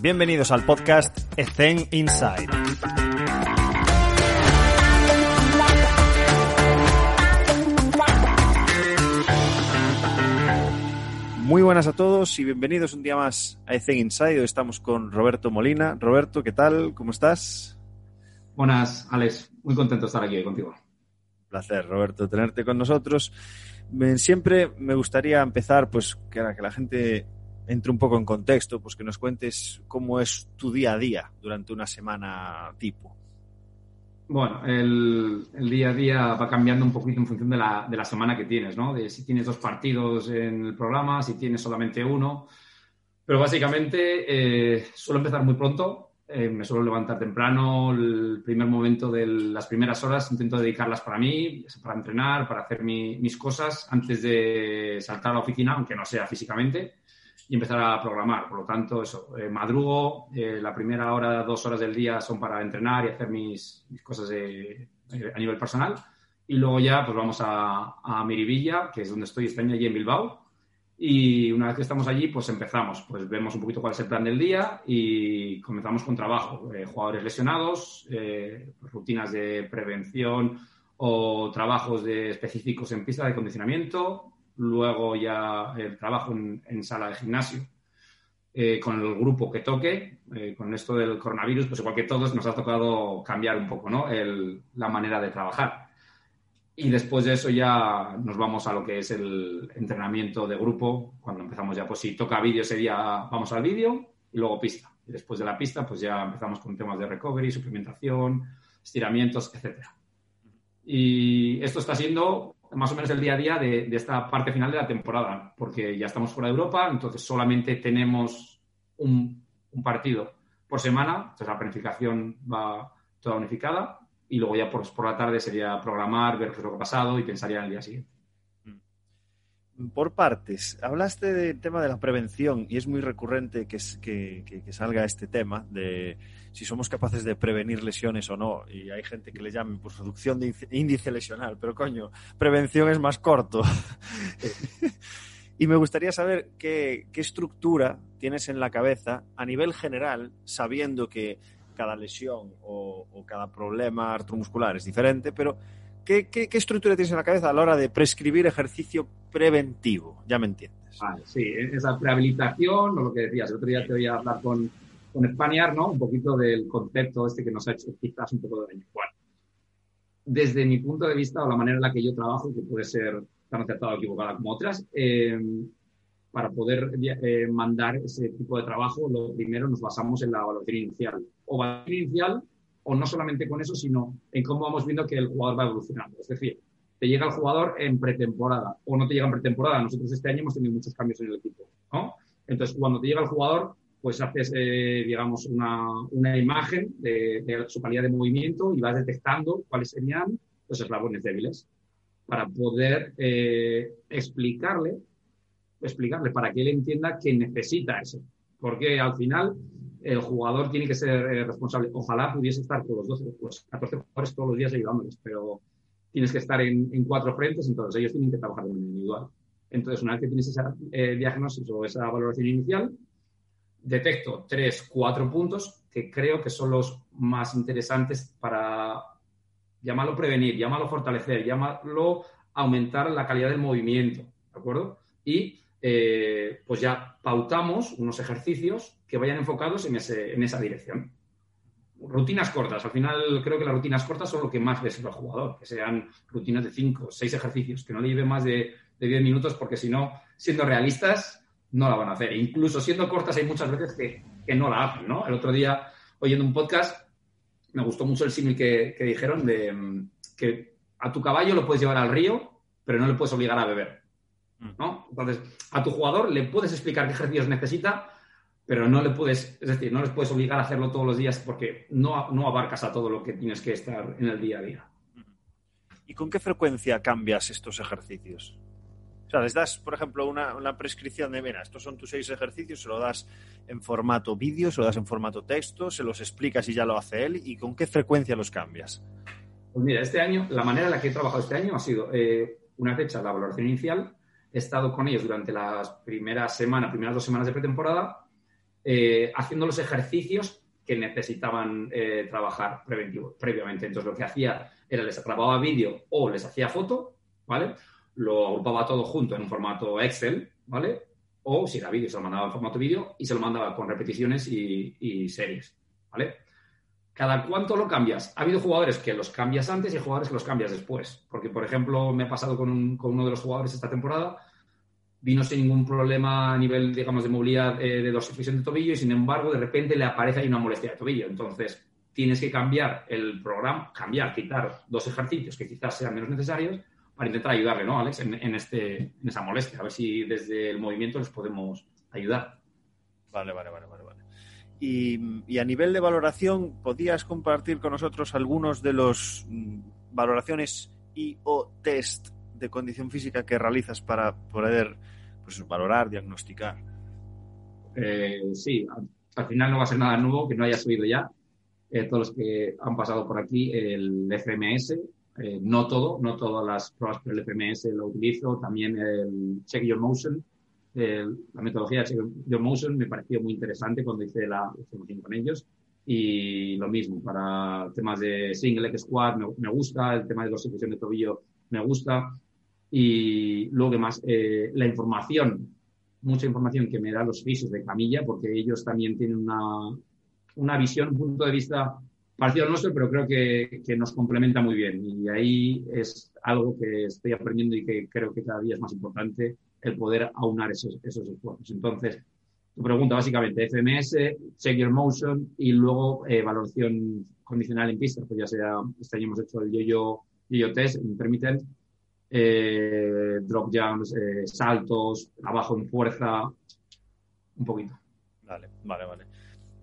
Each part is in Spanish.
Bienvenidos al podcast Ethen Inside. Muy buenas a todos y bienvenidos un día más a Ethen Inside. Hoy estamos con Roberto Molina. Roberto, ¿qué tal? ¿Cómo estás? Buenas, Alex. Muy contento de estar aquí contigo. Placer, Roberto, tenerte con nosotros. Siempre me gustaría empezar, pues, que la gente entre un poco en contexto, pues que nos cuentes cómo es tu día a día durante una semana tipo. Bueno, el, día a día va cambiando un poquito en función de la, de la, semana que tienes, ¿no? De si tienes dos partidos en el programa, si tienes solamente uno. Pero básicamente eh, suelo empezar muy pronto, eh, me suelo levantar temprano, el primer momento de las primeras horas intento dedicarlas para mí, para entrenar, para hacer mis cosas antes de saltar a la oficina, aunque no sea físicamente y empezar a programar. Por lo tanto, eso, eh, madrugo, eh, la primera hora, dos horas del día son para entrenar y hacer mis, cosas eh, a nivel personal. Y luego ya pues vamos a, a Miribilla, que es donde estoy, estoy allí en Bilbao. Y una vez que estamos allí, pues empezamos, pues vemos un poquito cuál es el plan del día y comenzamos con trabajo. jugadores lesionados, pues, rutinas de prevención o trabajos de específicos en pista de condicionamiento, luego ya el trabajo en, sala de gimnasio. Eh, con el grupo que toque, eh, con esto del coronavirus, pues igual que todos nos ha tocado cambiar un poco ¿no? la manera de trabajar. Y después de eso ya nos vamos a lo que es el entrenamiento de grupo. Cuando empezamos ya, pues si toca vídeo ese día vamos al vídeo y luego pista. Y después de la pista, pues ya empezamos con temas de recovery, suplementación, estiramientos, etc. Y esto está siendo más o menos el día a día de, esta parte final de la temporada, porque ya estamos fuera de Europa, entonces solamente tenemos un, partido por semana, entonces la planificación va toda unificada y luego ya por, por la tarde sería programar, ver qué es lo que ha pasado y pensaría en el día siguiente por partes. Hablaste del tema de la prevención y es muy recurrente que, salga este tema de si somos capaces de prevenir lesiones o no. Y hay gente que le llame por reducción de índice lesional, pero coño, prevención es más corto. y me gustaría saber qué, estructura tienes en la cabeza a nivel general, sabiendo que cada lesión o, o cada problema artromuscular es diferente, pero ¿Qué, estructura tienes en la cabeza a la hora de prescribir ejercicio preventivo? Ya me entiendes. Vale, sí, esa rehabilitación o lo que decías. El otro día te voy a hablar con, con Spaniard, ¿no? Un poquito del concepto este que nos ha hecho quizás un poco de daño. Bueno, desde mi punto de vista o la manera en la que yo trabajo, que puede ser tan acertada o equivocada como otras, eh, para poder eh, mandar ese tipo de trabajo, lo primero nos basamos en la evaluación inicial. O evaluación inicial o no solamente con eso, sino en cómo vamos viendo que el jugador va evolucionando. Es decir, te llega el jugador en pretemporada o no te llega en pretemporada. Nosotros este año hemos tenido muchos cambios en el equipo, ¿no? Entonces, cuando te llega el jugador, pues haces, eh, digamos, una, una imagen de, su calidad de movimiento y vas detectando cuáles serían los eslabones débiles para poder eh, explicarle, explicarle para que él entienda que necesita eso. Porque al final el jugador tiene que ser eh, responsable. Ojalá pudiese estar con los 12, los 14 jugadores todos los días ayudándoles, pero tienes que estar en, cuatro frentes, entonces ellos tienen que trabajar de manera individual. Entonces, una vez que tienes esa eh, diagnóstico o esa valoración inicial, detecto tres, cuatro puntos que creo que son los más interesantes para llamarlo prevenir, llamarlo fortalecer, llamarlo aumentar la calidad del movimiento, ¿de acuerdo? Y eh, pues ya pautamos unos ejercicios que vayan enfocados en, ese, en esa dirección. Rutinas cortas. Al final creo que las rutinas cortas son lo que más le sirve al jugador, que sean rutinas de 5 o 6 ejercicios, que no le lleve más de, de 10 minutos porque si no, siendo realistas, no la van a hacer. incluso siendo cortas hay muchas veces que, que, no la hacen, ¿no? El otro día, oyendo un podcast, me gustó mucho el símil que, que dijeron de mm, que a tu caballo lo puedes llevar al río, pero no le puedes obligar a beber. ¿no? Entonces, a tu jugador le puedes explicar qué ejercicios necesita, pero no le puedes, es decir, no les puedes obligar a hacerlo todos los días porque no, no abarcas a todo lo que tienes que estar en el día a día. ¿Y con qué frecuencia cambias estos ejercicios? O sea, les das, por ejemplo, una, prescripción de, mira, estos son tus seis ejercicios, se lo das en formato vídeo, se lo das en formato texto, se los explicas y ya lo hace él, ¿y con qué frecuencia los cambias? Pues mira, este año, la manera en la que he trabajado este año ha sido eh, una fecha, la valoración inicial, he estado con ellos durante las primeras semanas, primeras dos semanas de pretemporada, eh, haciendo los ejercicios que necesitaban eh, trabajar previamente. Entonces, lo que hacía era les grababa vídeo o les hacía foto, ¿vale? Lo agrupaba todo junto en un formato Excel, ¿vale? O si era vídeo, se lo mandaba en formato vídeo y se lo mandaba con repeticiones y, series, ¿vale? ¿Cada cuánto lo cambias? Ha habido jugadores que los cambias antes y jugadores que los cambias después. Porque, por ejemplo, me ha pasado con, con uno de los jugadores esta temporada vino sin ningún problema a nivel, digamos, de movilidad eh, de dorsiflexión de tobillo y sin embargo de repente le aparece ahí una molestia de tobillo. Entonces tienes que cambiar el programa, cambiar, quitar dos ejercicios que quizás sean menos necesarios para intentar ayudarle, ¿no, Alex? En, este, en esa molestia, a ver si desde el movimiento les podemos ayudar. Vale, vale, vale, vale. vale. Y, y a nivel de valoración, ¿podías compartir con nosotros algunos de los mm, valoraciones y o test de condición física que realizas para poder pues, valorar, diagnosticar? Eh, sí, al, final no va a ser nada nuevo que no hayas oído ya. Eh, todos los que han pasado por aquí, el FMS, eh, no todo, no todas las pruebas, pero el FMS lo utilizo, también el Check Your Motion, la metodología de Check Your Motion me pareció muy interesante cuando hice la formación con ellos. Y lo mismo, para temas de single leg squat me, me gusta, el tema de dorsiflexión de tobillo me gusta. Y luego, que más? Eh, la información, mucha información que me da los fisios de camilla, porque ellos también tienen una, una visión, un punto de vista parecido al nuestro, pero creo que, que, nos complementa muy bien. Y ahí es algo que estoy aprendiendo y que creo que cada día es más importante el poder aunar esos, esos esfuerzos. Entonces, tu pregunta básicamente FMS, Check Your Motion y luego eh, valoración condicional en pista, pues ya sea, este año hemos hecho el yo-yo, yo-yo test, intermittent, eh, drop jumps, eh, saltos, abajo en fuerza, un poquito. Vale, vale, vale.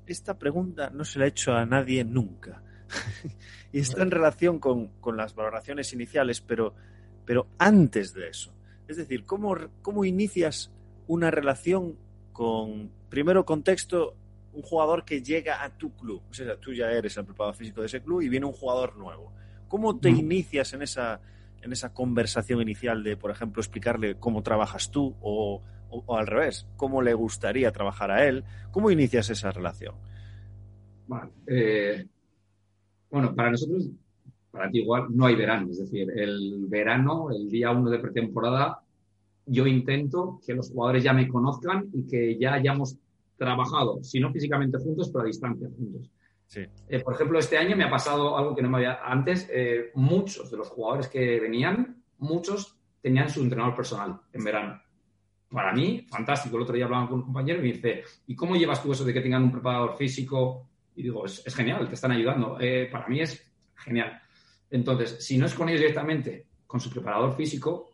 Esta pregunta no se la he hecho a nadie nunca. y está en relación con, las valoraciones iniciales, pero, pero antes de eso. Es decir, ¿cómo, ¿cómo inicias una relación con, primero contexto, un jugador que llega a tu club? O sea, tú ya eres el preparador físico de ese club y viene un jugador nuevo. ¿Cómo te inicias en esa, en esa conversación inicial de, por ejemplo, explicarle cómo trabajas tú o, al revés, cómo le gustaría trabajar a él? ¿Cómo inicias esa relación? Eh, bueno, para nosotros, para ti igual, no hay verano. Es decir, el verano, el día uno de pretemporada, yo intento que los jugadores ya me conozcan y que ya hayamos trabajado, si no físicamente juntos, pero a distancia juntos. Eh, por ejemplo, este año me ha pasado algo que no me había antes. Eh, muchos de los jugadores que venían, muchos tenían su entrenador personal en verano. Para mí, fantástico. El otro día hablaba con un compañero y me dice, ¿y cómo llevas tú eso de que tengan un preparador físico? Y digo, es, genial, te están ayudando. Eh, para mí es genial. Entonces, si no es con ellos directamente, con su preparador físico,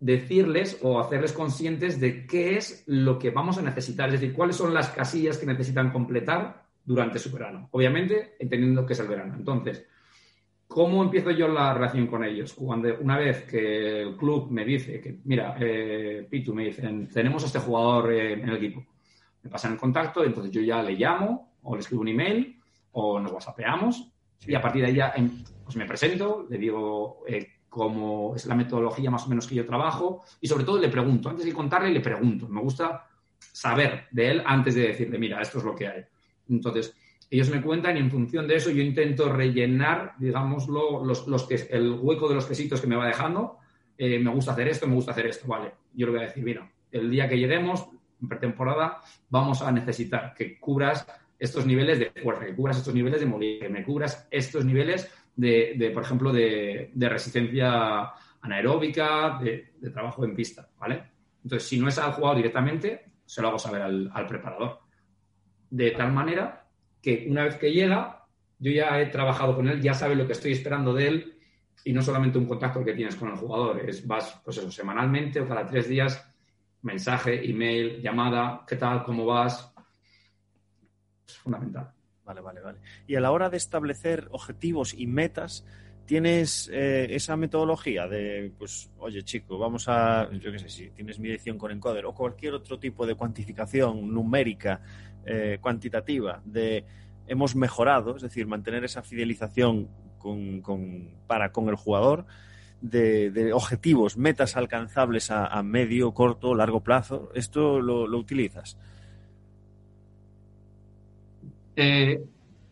decirles o hacerles conscientes de qué es lo que vamos a necesitar, es decir, cuáles son las casillas que necesitan completar durante su verano. Obviamente, entendiendo que es el verano. Entonces, ¿cómo empiezo yo la relación con ellos? Cuando una vez que el club me dice que, mira, eh, Pitu, me dicen, tenemos a este jugador eh, en el equipo. Me pasan el contacto, entonces yo ya le llamo o le escribo un email o nos whatsappeamos y a partir de ahí ya em, pues me presento, le digo eh, cómo es la metodología más o menos que yo trabajo y sobre todo le pregunto, antes de contarle le pregunto, me gusta saber de él antes de decirle, mira, esto es lo que hay. Entonces, ellos me cuentan y en función de eso yo intento rellenar, digámoslo, los, los que, el hueco de los quesitos que me va dejando. Eh, me gusta hacer esto, me gusta hacer esto, vale. Yo le voy a decir, mira, el día que lleguemos, en pretemporada, vamos a necesitar que cubras estos niveles de fuerza, que cubras estos niveles de movilidad, que me cubras estos niveles de, por ejemplo, de, resistencia anaeróbica, de, trabajo en pista, ¿vale? Entonces, si no es al jugador directamente, se lo hago saber al preparador de tal manera que una vez que llega, yo ya he trabajado con él, ya sabe lo que estoy esperando de él y no solamente un contacto que tienes con el jugador, es vas, pues eso, semanalmente o cada tres días, mensaje, email, llamada, ¿qué tal? ¿Cómo vas? Es fundamental. Vale, vale, vale. Y a la hora de establecer objetivos y metas, tienes eh, esa metodología de, pues, oye, chico, vamos a, yo qué sé, si tienes medición con encoder o cualquier otro tipo de cuantificación numérica eh, cuantitativa de hemos mejorado, es decir, mantener esa fidelización con, para con el jugador, de, objetivos, metas alcanzables a, medio, corto, largo plazo, ¿esto lo, utilizas? Eh,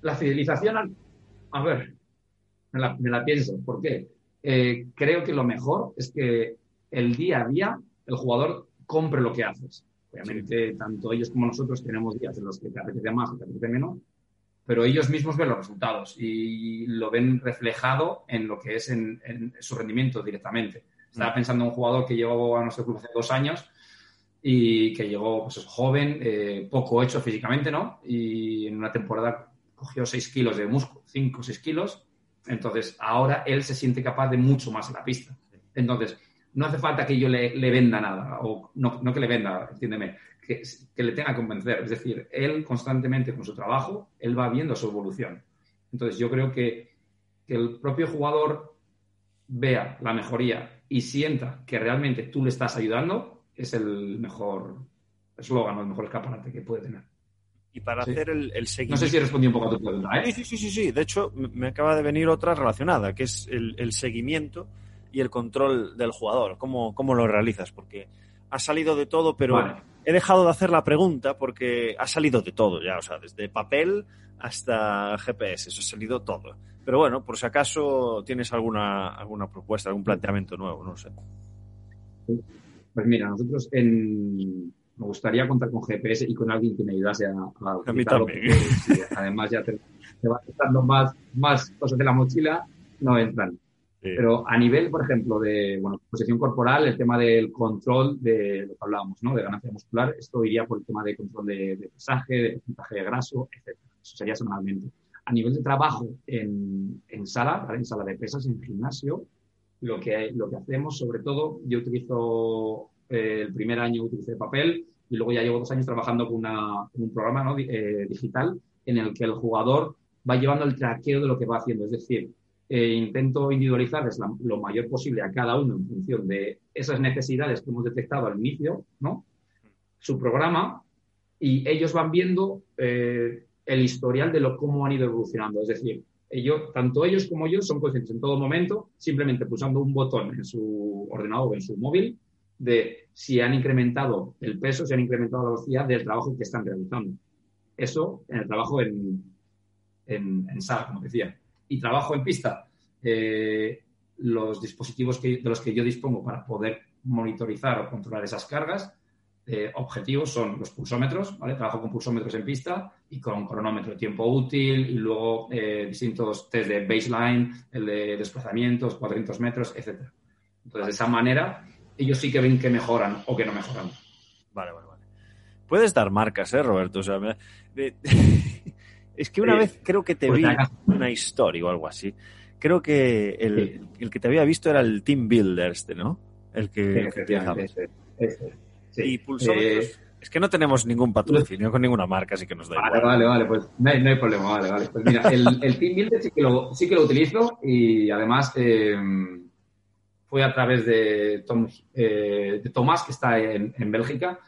la fidelización, a ver, me la, pienso. ¿Por qué? Eh, creo que lo mejor es que el día a día el jugador compre lo que haces. Obviamente, tanto ellos como nosotros tenemos días en los que te apetece más o te apetece menos, pero ellos mismos ven los resultados y lo ven reflejado en lo que es en, su rendimiento directamente. Estaba mm. pensando en un jugador que llegó a nuestro club hace dos años y que llegó pues, joven, eh, poco hecho físicamente, ¿no? Y en una temporada cogió 6 kilos de músculo, 5 o 6 kilos. Entonces, ahora él se siente capaz de mucho más en la pista. Entonces, no hace falta que yo le, venda nada, o no, no, que le venda, entiéndeme, que, que, le tenga que convencer. Es decir, él constantemente con su trabajo, él va viendo su evolución. Entonces, yo creo que, que el propio jugador vea la mejoría y sienta que realmente tú le estás ayudando, es el mejor eslogan o el mejor escaparate que puede tener. Y para hacer el, seguimiento. No sé si respondí un poco a tu pregunta, ¿eh? Sí, sí, sí, sí. De hecho, me acaba de venir otra relacionada, que es el, seguimiento y el control del jugador. ¿Cómo, ¿Cómo, lo realizas? Porque ha salido de todo, pero he dejado de hacer la pregunta porque ha salido de todo ya. O sea, desde papel hasta GPS, eso ha salido todo. Pero bueno, por si acaso tienes alguna, alguna propuesta, algún planteamiento nuevo, no sé. Pues mira, nosotros en, me gustaría contar con GPS y con alguien que me ayudase a, a, a mí también. además ya te, te van dando más, más cosas de la mochila, no entran. Pero a nivel, por ejemplo, de bueno, posición corporal, el tema del control de lo que hablábamos, ¿no? De ganancia muscular, esto iría por el tema de control de, pesaje, de porcentaje de graso, etc. Eso sería semanalmente. A nivel de trabajo en, en sala, ¿vale? en sala de pesas, en gimnasio, lo que, lo que hacemos, sobre todo, yo utilizo eh, el primer año utilicé papel y luego ya llevo dos años trabajando con, un programa ¿no? Eh, digital en el que el jugador va llevando el traqueo de lo que va haciendo. Es decir, eh, intento individualizarles lo mayor posible a cada uno en función de esas necesidades que hemos detectado al inicio, ¿no? Su programa y ellos van viendo el historial de lo, cómo han ido evolucionando. Es decir, ellos, tanto ellos como yo son conscientes en todo momento, simplemente pulsando un botón en su ordenador o en su móvil, de si han incrementado el peso, si han incrementado la velocidad del trabajo que están realizando. Eso en el trabajo en, en, sala, como decía. Y trabajo en pista. Eh, los dispositivos que, de los que yo dispongo para poder monitorizar o controlar esas cargas, eh, objetivos son los pulsómetros. Trabajo con pulsómetros en pista y con cronómetro de tiempo útil y luego eh, distintos test de baseline, el de desplazamientos, 400 metros, etc. Entonces, de esa manera ellos sí que ven que mejoran o que no mejoran. Vale, vale, vale. Puedes dar marcas, ¿eh, Roberto? O es que una vez creo que te pues vi una historia o algo así. Creo que el, el, que te había visto era el Team Builder este, ¿no? El que, sí, Y pulsómetros... Eh, es que no tenemos ningún patrocinio con ninguna marca, así que nos da vale, igual. Vale, vale, pues no hay, problema, vale, vale. Pues mira, el, el Team Builder sí que, lo, sí que lo utilizo y además eh, fue a través de, Tom, eh, de Tomás, que está en, en Bélgica,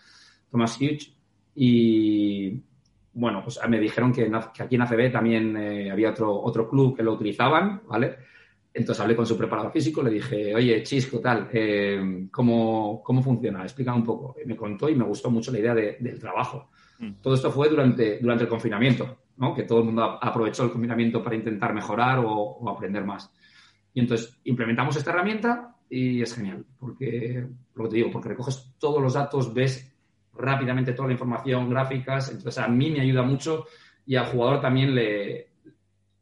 Tomás Hughes, y bueno, pues me dijeron que, que aquí en ACB también eh, había otro, otro club que lo utilizaban, ¿vale? Entonces hablé con su preparador físico, le dije, oye, Chisco, tal, eh, ¿cómo, ¿cómo, funciona? Explica un poco. me contó y me gustó mucho la idea del trabajo. Mm. Todo esto fue durante, durante el confinamiento, ¿no? Que todo el mundo aprovechó el confinamiento para intentar mejorar o, o aprender más. Y entonces implementamos esta herramienta y es genial, porque, lo que te digo, porque recoges todos los datos, ves rápidamente toda la información, gráficas, entonces a mí me ayuda mucho y al jugador también le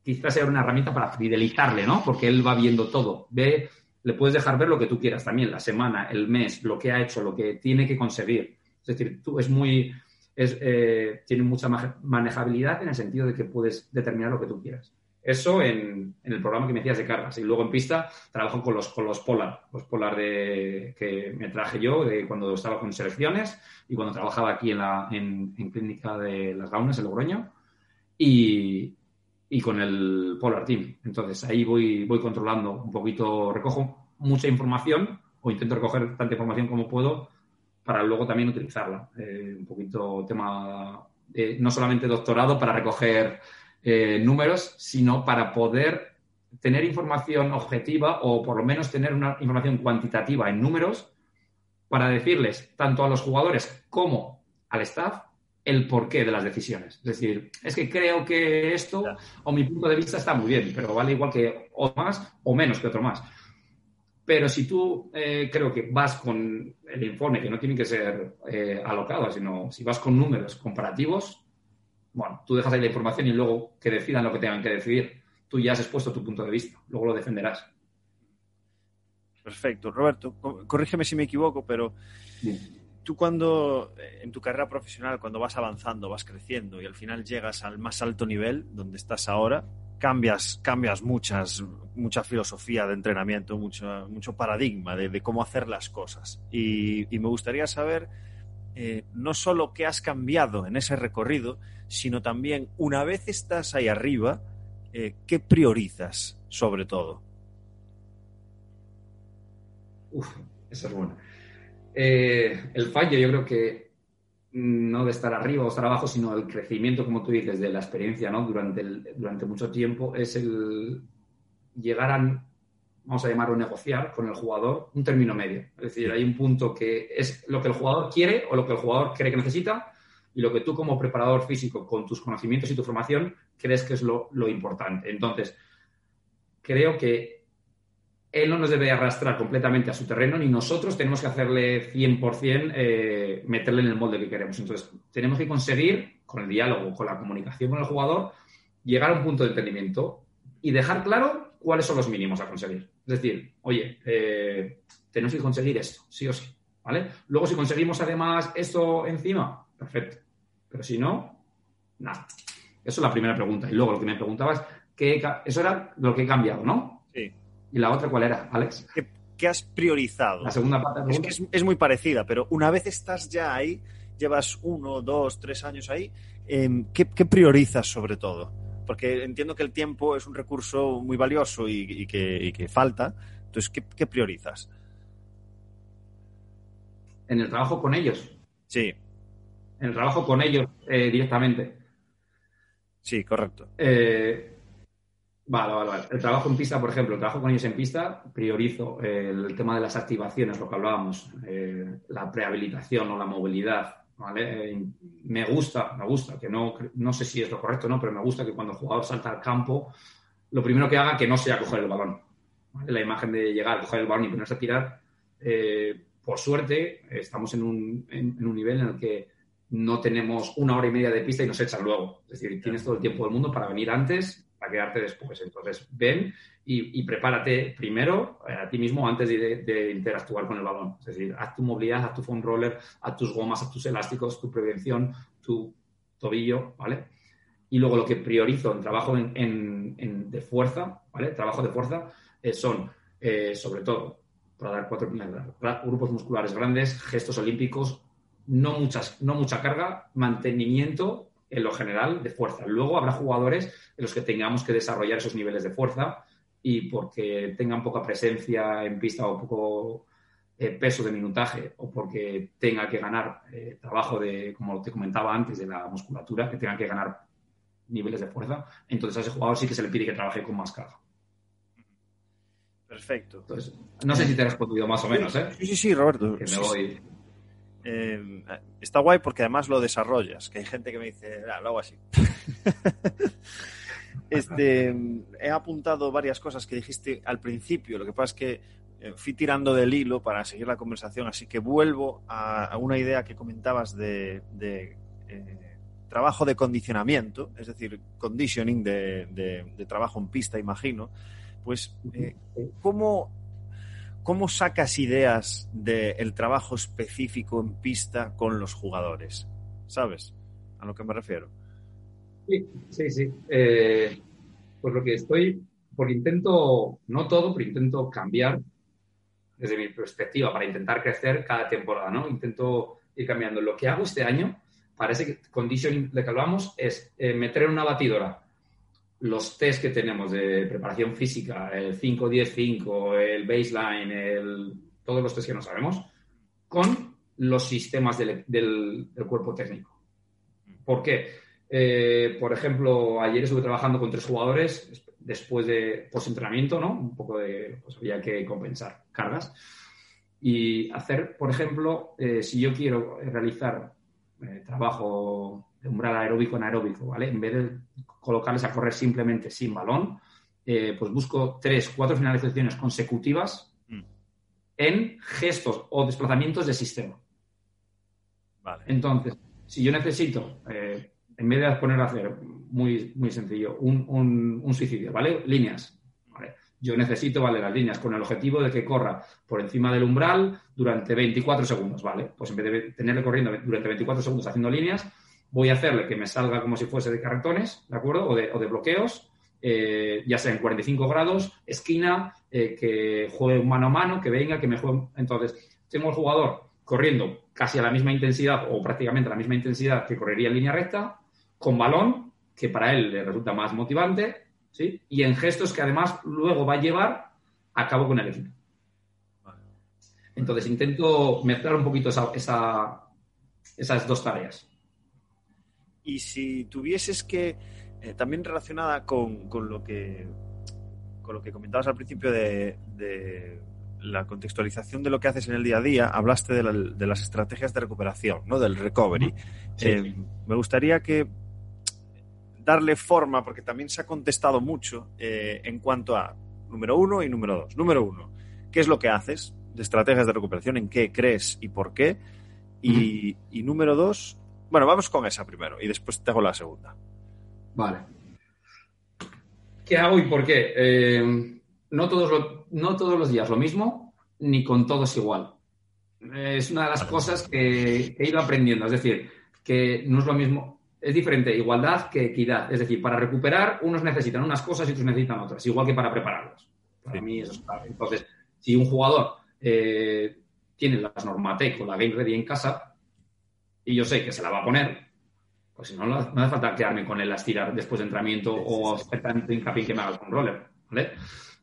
quizás sea una herramienta para fidelizarle, ¿no? Porque él va viendo todo, ve, le puedes dejar ver lo que tú quieras también, la semana, el mes, lo que ha hecho, lo que tiene que conseguir. Es decir, tú es muy, es, eh, tiene mucha manejabilidad en el sentido de que puedes determinar lo que tú quieras. Eso en, el programa que me decías de cargas. Y luego en pista trabajo con los, con los Polar, los Polar de, que me traje yo de cuando estaba con selecciones y cuando trabajaba aquí en la en, clínica de las Gaunas, en Logroño, y, y, con el Polar Team. Entonces ahí voy, voy controlando un poquito, recojo mucha información o intento recoger tanta información como puedo para luego también utilizarla. Eh, un poquito tema, no solamente doctorado para recoger eh, números, sino para poder tener información objetiva o por lo menos tener una información cuantitativa en números para decirles tanto a los jugadores como al staff el porqué de las decisiones. Es decir, es que creo que esto o mi punto de vista está muy bien, pero vale igual que otro más o menos que otro más. Pero si tú eh, creo que vas con el informe, que no tiene que ser eh, alocado, sino si vas con números comparativos, bueno, tú dejas ahí la información y luego que decidan lo que tengan que decidir. Tú ya has expuesto tu punto de vista, luego lo defenderás. Perfecto. Roberto, corrígeme si me equivoco, pero tú cuando, eh, en tu carrera profesional, cuando vas avanzando, vas creciendo y al final llegas al más alto nivel, donde estás ahora, cambias, cambias muchas, mucha filosofía de entrenamiento, mucho, mucho paradigma de, cómo hacer las cosas. Y, me gustaría saber eh, no solo qué has cambiado en ese recorrido, sino también, una vez estás ahí arriba, eh, ¿qué priorizas sobre todo? Uf, eso es bueno. Eh, el fallo yo creo que no de estar arriba o estar abajo, sino el crecimiento, como tú dices, de la experiencia ¿no? durante, durante mucho tiempo, es el llegar a, vamos a llamarlo negociar con el jugador, un término medio. Es decir, hay un punto que es lo que el jugador quiere o lo que el jugador cree que necesita y lo que tú como preparador físico, con tus conocimientos y tu formación, crees que es lo, lo importante. Entonces, creo que él no nos debe arrastrar completamente a su terreno, ni nosotros tenemos que hacerle 100% eh, meterle en el molde que queremos. Entonces, tenemos que conseguir, con el diálogo, con la comunicación con el jugador, llegar a un punto de entendimiento y dejar claro cuáles son los mínimos a conseguir. Es decir, oye, eh, tenemos que conseguir esto, sí o sí. ¿vale? Luego, si conseguimos además esto encima, perfecto. Pero si no, nada. Eso es la primera pregunta. Y luego lo que me preguntabas, ¿qué, eso era lo que he cambiado, ¿no? Sí. ¿Y la otra cuál era, Alex? ¿Qué, has priorizado? La segunda parte. Es que es, muy parecida, pero una vez estás ya ahí, llevas uno, dos, tres años ahí, em, ¿qué, priorizas sobre todo? Porque entiendo que el tiempo es un recurso muy valioso y, que, falta. Entonces, ¿qué, priorizas? En el trabajo con ellos. Sí. En el trabajo con ellos eh, directamente. Sí, correcto. Eh, Vale, vale, vale. El trabajo en pista, por ejemplo, el trabajo con ellos en pista, priorizo el tema de las activaciones, lo que hablábamos, eh, la prehabilitación o la movilidad, ¿vale? Eh, me gusta, me gusta, que no, no sé si es lo correcto o no, pero me gusta que cuando el jugador salta al campo, lo primero que haga que no sea coger el balón. La imagen de llegar, coger el balón y ponerse a tirar, eh, por suerte, estamos en un, en un nivel en el que no tenemos una hora y media de pista y nos echan luego. Es decir, tienes todo el tiempo del mundo para venir antes para quedarte después. Entonces, ven y, prepárate primero eh, a ti mismo antes de, interactuar con el balón. Es decir, haz tu movilidad, haz tu foam roller, haz tus gomas, haz tus elásticos, tu prevención, tu tobillo, ¿vale? Y luego lo que priorizo en trabajo en, de fuerza, ¿vale? Trabajo de fuerza eh, son, eh, sobre todo, para dar cuatro grupos musculares grandes, gestos olímpicos, no, muchas, no mucha carga, mantenimiento en lo general de fuerza. Luego habrá jugadores en los que tengamos que desarrollar esos niveles de fuerza y porque tengan poca presencia en pista o poco eh, peso de minutaje o porque tenga que ganar eh, trabajo de, como te comentaba antes, de la musculatura, que tengan que ganar niveles de fuerza, entonces a ese jugador sí que se le pide que trabaje con más carga. Perfecto. Entonces, no sé si te he respondido más o menos, ¿eh? Sí, sí, sí, Roberto. Que me voy... Eh, está guay porque además lo desarrollas, que hay gente que me dice, ah, lo hago así. este, he apuntado varias cosas que dijiste al principio, lo que pasa es que eh, fui tirando del hilo para seguir la conversación, así que vuelvo a, una idea que comentabas de, eh, trabajo de condicionamiento, es decir, conditioning de, trabajo en pista, imagino. Pues, ¿cómo ¿Cómo sacas ideas del trabajo específico en pista con los jugadores? ¿Sabes a lo que me refiero? Sí, sí, sí. Eh, pues lo que estoy, porque intento, no todo, pero intento cambiar desde mi perspectiva para intentar crecer cada temporada, ¿no? Intento ir cambiando. Lo que hago este año, parece que condition de que hablamos, es eh, meter en una batidora los test que tenemos de preparación física, el 5-10-5, el baseline, el, todos los test que no sabemos, con los sistemas del, cuerpo técnico. ¿Por qué? Eh, por ejemplo, ayer estuve trabajando con tres jugadores después de post-entrenamiento, ¿no? Un poco de, pues había que compensar cargas. Y hacer, por ejemplo, eh, si yo quiero realizar eh, trabajo umbral aeróbico en aeróbico, ¿vale? En vez de colocarles a correr simplemente sin balón, eh, pues busco tres, cuatro finalizaciones consecutivas mm. en gestos o desplazamientos de sistema. Vale. Entonces, si yo necesito, eh, en vez de poner a hacer, muy, muy sencillo, un, un suicidio, ¿vale? Líneas, yo necesito, ¿vale? Las líneas con el objetivo de que corra por encima del umbral durante 24 segundos, ¿vale? Pues en vez de tenerle corriendo durante 24 segundos haciendo líneas, voy a hacerle que me salga como si fuese de carretones, ¿de acuerdo? O de, bloqueos, eh, ya sea en 45 grados, esquina, eh, que juegue mano a mano, que venga, que me juegue. Entonces, tengo el jugador corriendo casi a la misma intensidad o prácticamente a la misma intensidad que correría en línea recta, con balón, que para él le resulta más motivante, ¿sí? Y en gestos que además luego va a llevar a cabo con el equipo. Entonces intento mezclar un poquito esas dos tareas. Y si tuvieses que, eh, también relacionada con, lo que con lo que comentabas al principio de, la contextualización de lo que haces en el día a día, hablaste de, las estrategias de recuperación, ¿no? Del recovery. Eh, me gustaría que darle forma, porque también se ha contestado mucho eh, en cuanto a número uno y número dos. Número uno, ¿qué es lo que haces de estrategias de recuperación? ¿En qué crees y por qué? Y, número dos, bueno, vamos con esa primero y después te hago la segunda. Vale. ¿Qué hago y por qué? Eh, no, todos no todos los días lo mismo, ni con todos igual. Es una de las cosas que he ido aprendiendo. Es decir, que no es lo mismo es diferente igualdad que equidad. Es decir, para recuperar, unos necesitan unas cosas y otros necesitan otras, igual que para prepararlos. Para mí eso es clave. Entonces, si un jugador eh, tiene las Normatec o la Game Ready en casa y yo sé que se la va a poner, pues no, no hace falta quedarme con él a estirar después de entrenamiento o especialmente hincapié que me haga con roller. ¿vale?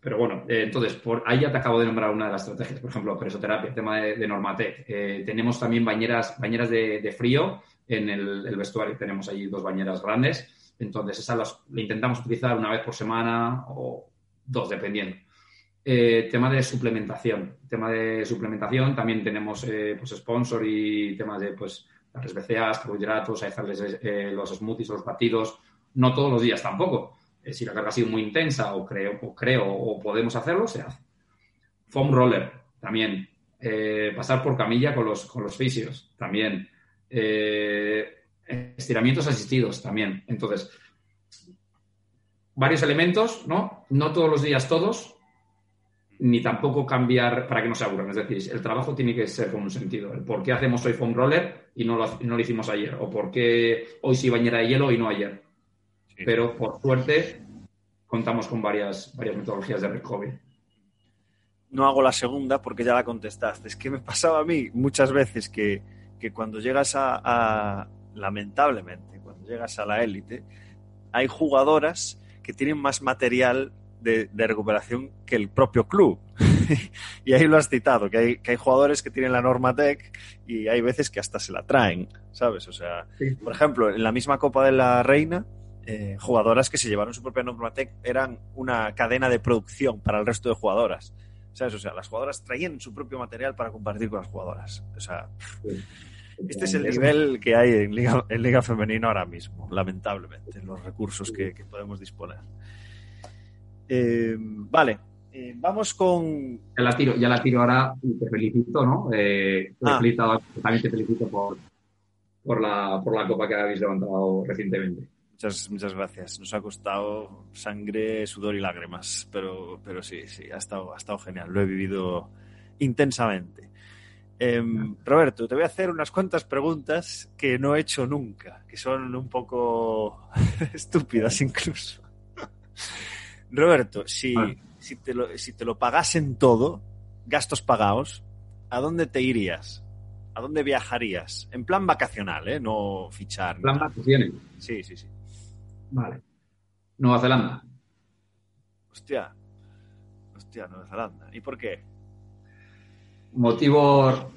Pero bueno, eh, entonces, por ahí ya te acabo de nombrar una de las estrategias, por ejemplo, presoterapia, el tema de, Normatec. Eh, tenemos también bañeras, bañeras de frío en el, vestuario tenemos allí dos bañeras grandes, entonces esas las, intentamos utilizar una vez por semana o dos, dependiendo. Eh, tema de suplementación. Tema de suplementación, también tenemos pues sponsor y temas de pues las BCAAs, carbohidratos, hacerles eh, los smoothies, los batidos, no todos los días tampoco. si la carga ha sido muy intensa o creo, o creo o podemos hacerlo, se hace. Foam roller, también. pasar por camilla con los, con los fisios, también. Eh, estiramientos asistidos también. Entonces, varios elementos, ¿no? No todos los días todos, ni tampoco cambiar para que no se aburran. Es decir, el trabajo tiene que ser con un sentido. por qué hacemos hoy foam roller y no lo, no lo hicimos ayer. O por qué hoy sí bañera de hielo y no ayer. Pero por suerte contamos con varias, varias metodologías de recovery. No hago la segunda porque ya la contestaste. Es que me pasaba a mí muchas veces que, que cuando llegas a, lamentablemente, cuando llegas a la élite, hay jugadoras que tienen más material de, recuperación que el propio club. y ahí lo has citado, que hay, que hay jugadores que tienen la norma tech y hay veces que hasta se la traen, ¿sabes? O sea, por ejemplo, en la misma Copa de la Reina, eh, jugadoras que se llevaron su propia norma tech eran una cadena de producción para el resto de jugadoras. ¿Sabes? O sea, las jugadoras traían su propio material para compartir con las jugadoras. O sea, este es el nivel que hay en Liga, en Liga Femenina ahora mismo, lamentablemente, los recursos que, podemos disponer. Eh, vale, eh, vamos con. Ya la tiro, ya la tiro ahora y te felicito, ¿no? Eh, ah. también te felicito por, por, la, por la copa que habéis levantado recientemente. Muchas, muchas gracias. Nos ha costado sangre, sudor y lágrimas, pero, pero sí, sí, ha estado, ha estado genial. Lo he vivido intensamente. Em, Roberto, te voy a hacer unas cuantas preguntas que no he hecho nunca, que son un poco estúpidas incluso. Roberto, si, si, te lo, si te lo pagasen todo, gastos pagados, ¿a dónde te irías? ¿A dónde viajarías? En plan vacacional, ¿eh? No fichar. ¿Plan vacaciones? Sí, sí, sí. Vale. Nueva Zelanda. Hostia. Hostia, Nueva Zelanda. ¿Y por qué? Motivo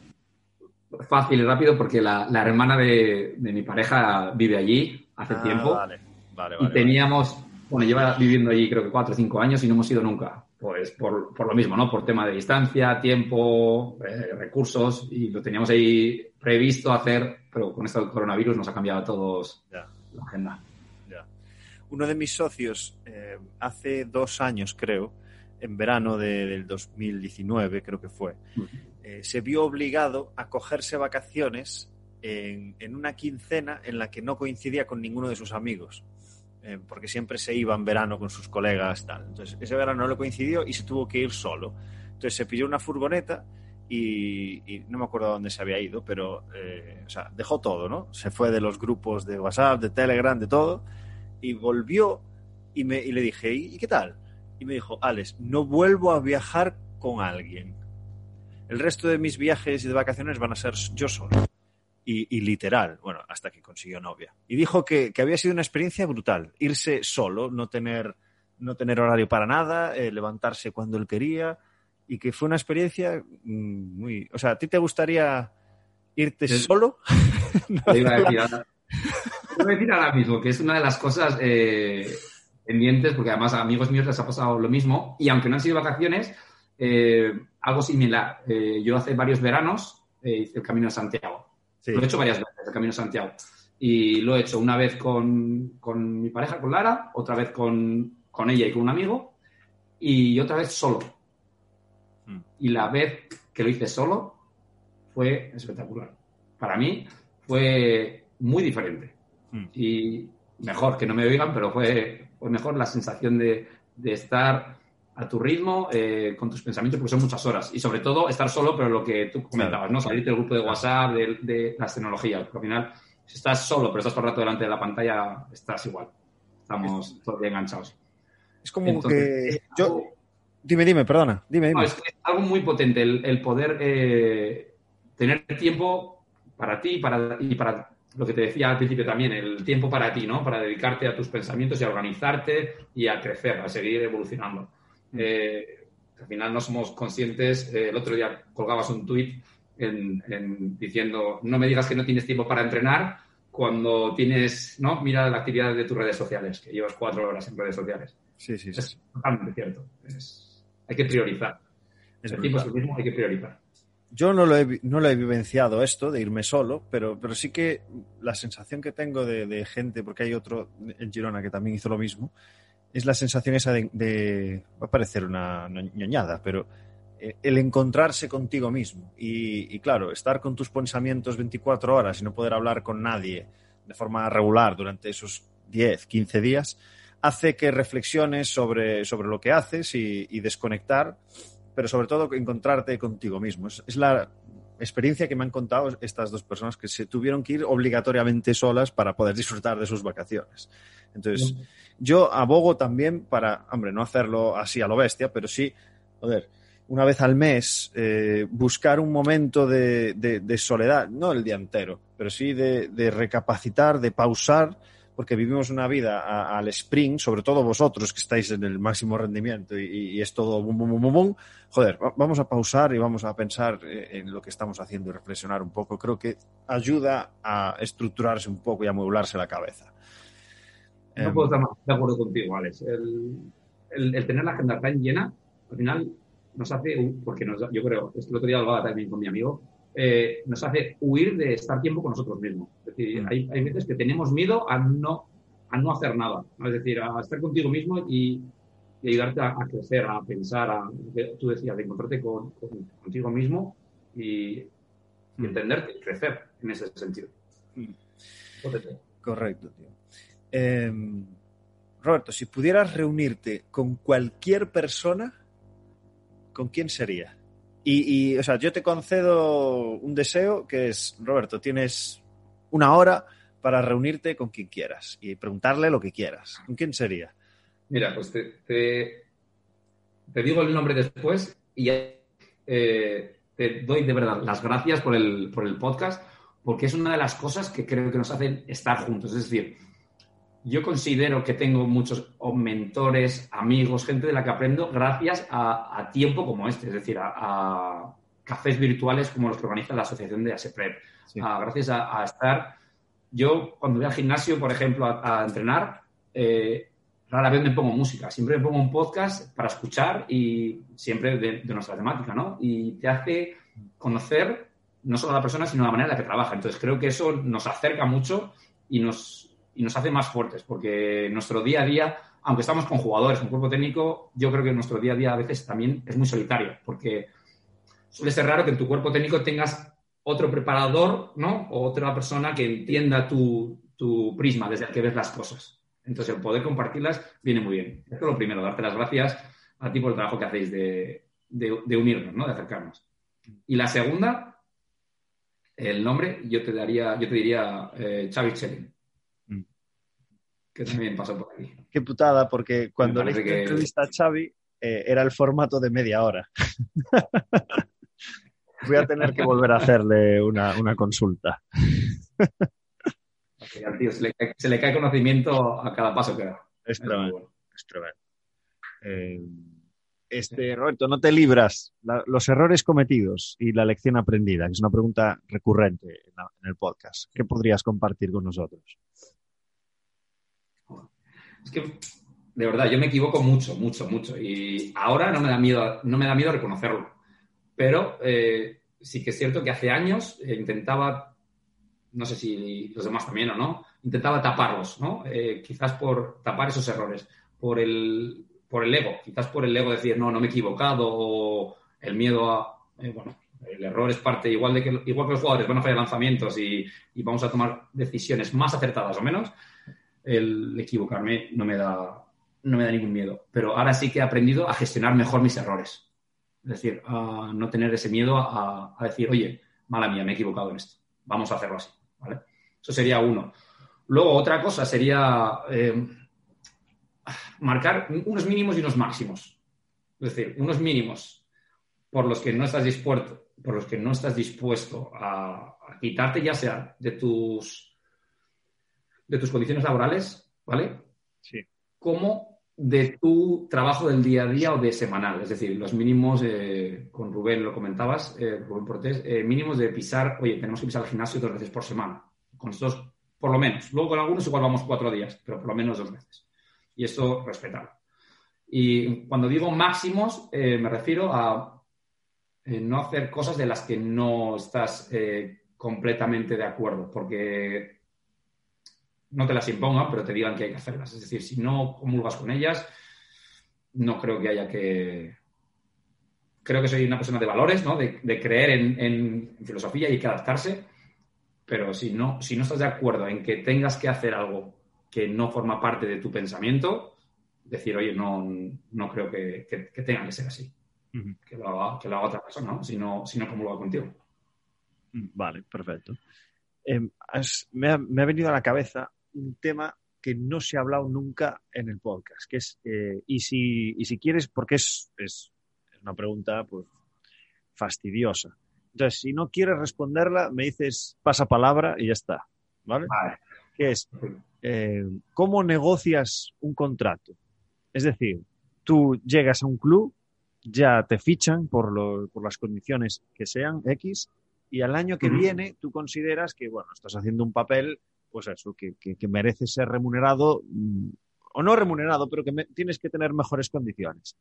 fácil y rápido porque la, hermana de, mi pareja vive allí hace ah, tiempo. Vale, vale, y teníamos, bueno, lleva viviendo allí creo que cuatro o cinco años y no hemos ido nunca. pues por, por, lo mismo, ¿no? Por tema de distancia, tiempo, eh, recursos, y lo teníamos ahí previsto hacer, pero con esto del coronavirus nos ha cambiado a todos la agenda. Uno de mis socios, eh, hace dos años creo, en verano de, del 2019 creo que fue, eh, se vio obligado a cogerse vacaciones en, en, una quincena en la que no coincidía con ninguno de sus amigos. Eh, porque siempre se iba en verano con sus colegas, tal. Entonces, ese verano no le coincidió y se tuvo que ir solo. Entonces, se pilló una furgoneta y, no me acuerdo dónde se había ido, pero, eh, o sea, dejó todo, ¿no? Se fue de los grupos de WhatsApp, de Telegram, de todo, y volvió y, me, y le dije, ¿y, ¿y qué tal? Y me dijo, Alex, no vuelvo a viajar con alguien. El resto de mis viajes y de vacaciones van a ser yo solo. Y, y, literal, bueno, hasta que consiguió novia. Y dijo que, que, había sido una experiencia brutal, irse solo, no tener, no tener horario para nada, eh, levantarse cuando él quería, y que fue una experiencia mm, muy... O sea, ¿a ti te gustaría irte Sí. solo? Te iba a decir ahora, te iba a decir ahora mismo que es una de las cosas eh, pendientes, porque además a amigos míos les ha pasado lo mismo, y aunque no han sido vacaciones, eh, algo similar. Eh, yo hace varios veranos eh, hice el Camino de Santiago. Sí. Lo he hecho varias veces, el Camino Santiago. Y lo he hecho una vez con, con mi pareja, con Lara, otra vez con, con, ella y con un amigo, y otra vez solo. Mm. Y la vez que lo hice solo fue espectacular. Para mí fue muy diferente. Mm. Y mejor, que no me oigan, pero fue, fue mejor la sensación de, de estar a tu ritmo, eh, con tus pensamientos, porque son muchas horas. Y sobre todo estar solo, pero lo que tú comentabas, Claro. ¿no? Salirte del grupo de WhatsApp, de, de las tecnologías. Porque al final, si estás solo, pero estás todo el rato delante de la pantalla, estás igual. Estamos todavía enganchados. Es como Entonces, que... Yo... Dime, dime, perdona. Dime, dime. No, es, es algo muy potente el, el poder eh, tener tiempo para ti para, y para lo que te decía al principio también, el tiempo para ti, ¿no? Para dedicarte a tus pensamientos y a organizarte y a crecer, a seguir evolucionando. Eh, al final no somos conscientes. eh, el otro día colgabas un tuit en, en diciendo no me digas que no tienes tiempo para entrenar cuando tienes, ¿no? Mira la actividad de tus redes sociales, que llevas cuatro horas en redes sociales. Sí, sí, sí. Es totalmente cierto. Es- hay que priorizar. Es el tiempo es brutal. el mismo, hay que priorizar. Yo no lo, he, no lo he vivenciado esto de irme solo, pero, pero sí que la sensación que tengo de, de gente, porque hay otro en Girona que también hizo lo mismo, es la sensación esa de, va a parecer una ño- ñoñada, pero eh, el encontrarse contigo mismo. Y, claro, estar con tus pensamientos 24 horas y no poder hablar con nadie de forma regular durante esos 10, 15 días, hace que reflexiones sobre, sobre lo que haces y, desconectar pero sobre todo encontrarte contigo mismo. Es, la experiencia que me han contado estas dos personas que se tuvieron que ir obligatoriamente solas para poder disfrutar de sus vacaciones. Entonces, yo abogo también para, hombre, no hacerlo así a lo bestia, pero sí, joder, una vez al mes, eh, buscar un momento de, de, de, soledad, no el día entero, pero sí de, de recapacitar, de pausar, porque vivimos una vida a, al sprint, sobre todo vosotros que estáis en el máximo rendimiento y, y es todo bum, bum, bum, bum, joder, vamos a pausar y vamos a pensar en lo que estamos haciendo y reflexionar un poco. Creo que ayuda a estructurarse un poco y a mueblarse la cabeza. No puedo estar más de acuerdo contigo, Alex. El, el, el tener la agenda tan llena, al final nos hace, porque nos, yo creo, el otro día lo hablaba también con mi amigo, eh, nos hace huir de estar tiempo con nosotros mismos. Es decir, mm. hay, hay, veces que tenemos miedo a no, a no hacer nada, ¿no? es decir, a estar contigo mismo y, y ayudarte a, a, crecer, a pensar, a, tú decías, de encontrarte con, con, contigo mismo y, y mm. entenderte y crecer en ese sentido. Mm. Correcto, tío. Eh, Roberto, si pudieras reunirte con cualquier persona, ¿con quién sería? Y, o sea, yo te concedo un deseo que es, Roberto, tienes una hora para reunirte con quien quieras y preguntarle lo que quieras. ¿Con quién sería? Mira, pues te, te, te digo el nombre después y eh, te doy de verdad las gracias por el, por el podcast, porque es una de las cosas que creo que nos hacen estar juntos. Es decir, yo considero que tengo muchos mentores, amigos, gente de la que aprendo gracias a, a tiempo como este, es decir, a, a, cafés virtuales como los que organiza la asociación de ASEPREP. Sí. A, gracias a, estar, yo cuando voy al gimnasio, por ejemplo, a, entrenar, eh, rara vez me pongo música, siempre me pongo un podcast para escuchar y siempre de, nuestra temática, ¿no? Y te hace conocer no solo a la persona, sino la manera en la que trabaja. Entonces creo que eso nos acerca mucho y nos, y nos hace más fuertes, porque nuestro día a día, aunque estamos con jugadores, con cuerpo técnico, yo creo que nuestro día a día a veces también es muy solitario, porque suele ser raro que en tu cuerpo técnico tengas otro preparador, ¿no? O otra persona que entienda tu, tu prisma desde el que ves las cosas. Entonces, el poder compartirlas viene muy bien. Esto es lo primero, darte las gracias a ti por el trabajo que hacéis de, de, unirnos, ¿no? De acercarnos. Y la segunda, el nombre, yo te daría, yo te diría eh, Xavi Chelin. Que también pasó por aquí. Qué putada, porque cuando le que... entrevista a Xavi eh, era el formato de media hora. Voy a tener que volver a hacerle una, una consulta se, le cae, conocimiento a cada paso que da. Es tremendo. Eh, este, Roberto, no te libras los errores cometidos y la lección aprendida, que es una pregunta recurrente en, el podcast. ¿Qué podrías compartir con nosotros? Es que, de verdad, yo me equivoco mucho, mucho, mucho. Y ahora no me da miedo, no me da miedo reconocerlo. Pero eh, sí que es cierto que hace años intentaba no sé si los demás también o no, intentaba taparlos, ¿no? Eh, quizás por tapar esos errores, por el, por el ego, quizás por el ego decir, no, no me he equivocado, o el miedo a, eh, bueno, el error es parte, igual, de que, igual que los jugadores van a fallar lanzamientos y, y, vamos a tomar decisiones más acertadas o menos, el equivocarme no me da, no me da ningún miedo. Pero ahora sí que he aprendido a gestionar mejor mis errores. Es decir, a no tener ese miedo a, a decir, oye, mala mía, me he equivocado en esto. Vamos a hacerlo así. Eso sería uno. Luego, otra cosa sería eh, marcar unos mínimos y unos máximos. Es decir, unos mínimos por los que no estás dispuesto, por los que no estás dispuesto a, quitarte ya sea de tus de tus condiciones laborales, ¿vale? Sí. Como de tu trabajo del día a día o de semanal. Es decir, los mínimos, eh, con Rubén lo comentabas, eh, Rubén Portés, eh, mínimos de pisar, oye, tenemos que pisar al gimnasio dos veces por semana. Con estos, por lo menos. Luego con algunos igual vamos cuatro días, pero por lo menos dos veces. Y esto respetar. Y cuando digo máximos, me refiero a no hacer cosas de las que no estás completamente de acuerdo, porque no te las impongan, pero te digan que hay que hacerlas. Es decir, si no comulgas con ellas, no creo que haya que... Creo que soy una persona de valores, ¿no? De, creer en, filosofía y hay que adaptarse, pero si no, si no estás de acuerdo en que tengas que hacer algo que no forma parte de tu pensamiento, decir, oye, no, no creo que, tenga que ser así. que, lo haga, que lo haga otra persona, ¿no? Si no, si no comulga contigo. Vale, perfecto. Em, me, ha, venido a la cabeza un tema que no se ha hablado nunca en el podcast, que es, eh, y, si, y si quieres, porque es, es una pregunta pues, fastidiosa. Entonces, si no quieres responderla, me dices pasa palabra y ya está. ¿Vale? vale. Que es, eh, ¿cómo negocias un contrato? Es decir, tú llegas a un club, ya te fichan por, lo, por las condiciones que sean X, y al año que viene tú consideras que, bueno, estás haciendo un papel pues eso, que, merece ser remunerado, mm, o no remunerado, pero que tienes que tener mejores condiciones.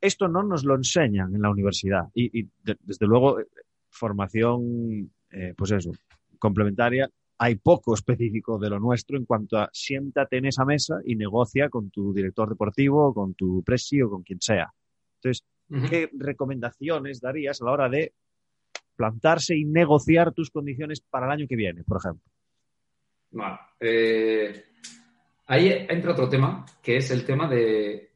Esto no nos lo enseñan en la universidad y, desde luego eh, formación, eh, pues eso, complementaria, hay poco específico de lo nuestro en cuanto a siéntate en esa mesa y negocia con tu director deportivo, con tu presi o con quien sea. Entonces, ¿qué recomendaciones darías a la hora de plantarse y negociar tus condiciones para el año que viene, por ejemplo? Vale. Eh, ahí entra otro tema, que es el tema de...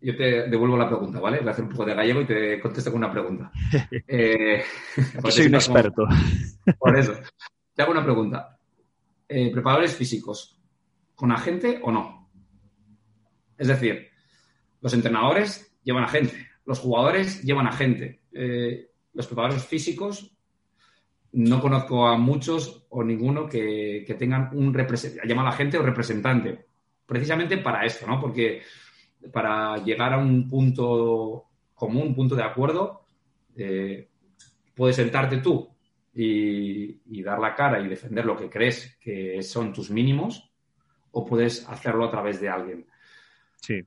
Yo te devuelvo la pregunta, ¿vale? Voy a hacer un poco de gallego y te contesto con una pregunta. Eh, soy un experto. por eso. Te hago una pregunta. Eh, ¿Preparadores físicos con agente o no? Es decir, los entrenadores llevan a gente, los jugadores llevan a gente, los preparadores físicos no conozco a muchos o ninguno que, tengan un representante, llama a la gente o representante, precisamente para esto, ¿no? Porque para llegar a un punto común, un punto de acuerdo, eh, puedes sentarte tú y, dar la cara y defender lo que crees que son tus mínimos, o puedes hacerlo a través de alguien. Sí.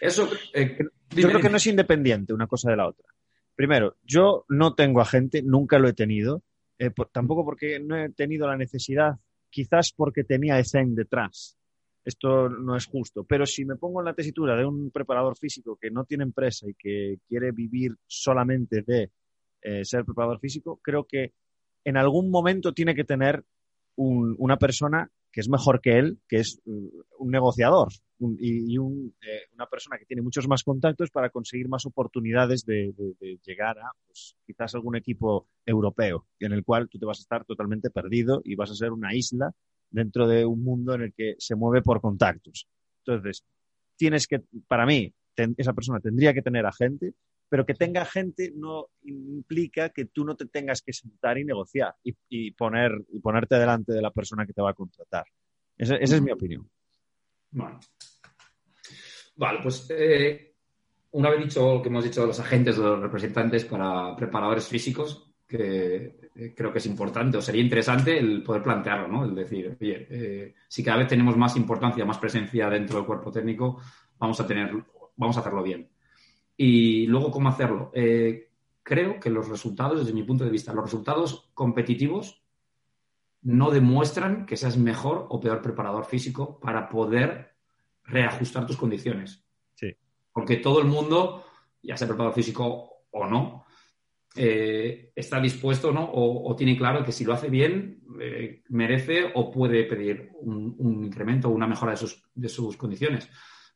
Eso. Eh, yo creo que no es independiente una cosa de la otra. Primero, yo no tengo agente, nunca lo he tenido, eh, tampoco porque no he tenido la necesidad, quizás porque tenía ESEN detrás. Esto no es justo, pero si me pongo en la tesitura de un preparador físico que no tiene empresa y que quiere vivir solamente de eh, ser preparador físico, creo que en algún momento tiene que tener una persona que es mejor que él, que es mm, un negociador y, eh, una persona que tiene muchos más contactos para conseguir más oportunidades de, llegar a pues, quizás algún equipo europeo en el cual tú te vas a estar totalmente perdido y vas a ser una isla dentro de un mundo en el que se mueve por contactos. Entonces, tienes que, para mí, esa persona tendría que tener agente, pero que tenga gente no implica que tú no te tengas que sentar y negociar y, poner, y ponerte delante de la persona que te va a contratar. Esa, es mi opinión. Vale, pues eh, una vez dicho lo que hemos dicho de los agentes, de los representantes para preparadores físicos, que eh, creo que es importante o sería interesante el poder plantearlo, ¿no? El decir, oye, eh, si cada vez tenemos más importancia, más presencia dentro del cuerpo técnico, vamos a tener, vamos a hacerlo bien. Y luego, ¿cómo hacerlo? Eh, creo que los resultados, desde mi punto de vista, los resultados competitivos no demuestran que seas mejor o peor preparador físico para poder reajustar tus condiciones. Sí. Porque todo el mundo, ya sea preparador físico o no, eh, está dispuesto ¿no? O, tiene claro que si lo hace bien, eh, merece o puede pedir un, incremento o una mejora de sus, de sus condiciones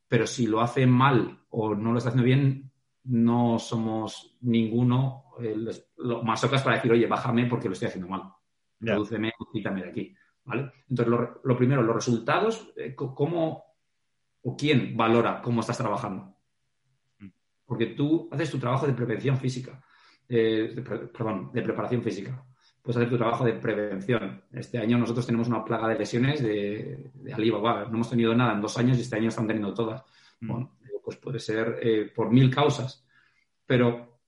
pero si lo hace mal o no lo está haciendo bien, no somos ninguno eh, los, masocas para decir, oye, bájame porque lo estoy haciendo mal. Redúceme, quítame de aquí. ¿vale? Entonces, lo, primero, los resultados, eh, ¿cómo o quién valora cómo estás trabajando? Mm. Porque tú haces tu trabajo de prevención física, eh, perdón, de preparación física pues hacer tu trabajo de prevención. Este año nosotros tenemos una plaga de lesiones de, de Alibaba. No hemos tenido nada en dos años y este año están teniendo todas. Mm. Bueno, pues puede ser eh, por mil causas. Pero,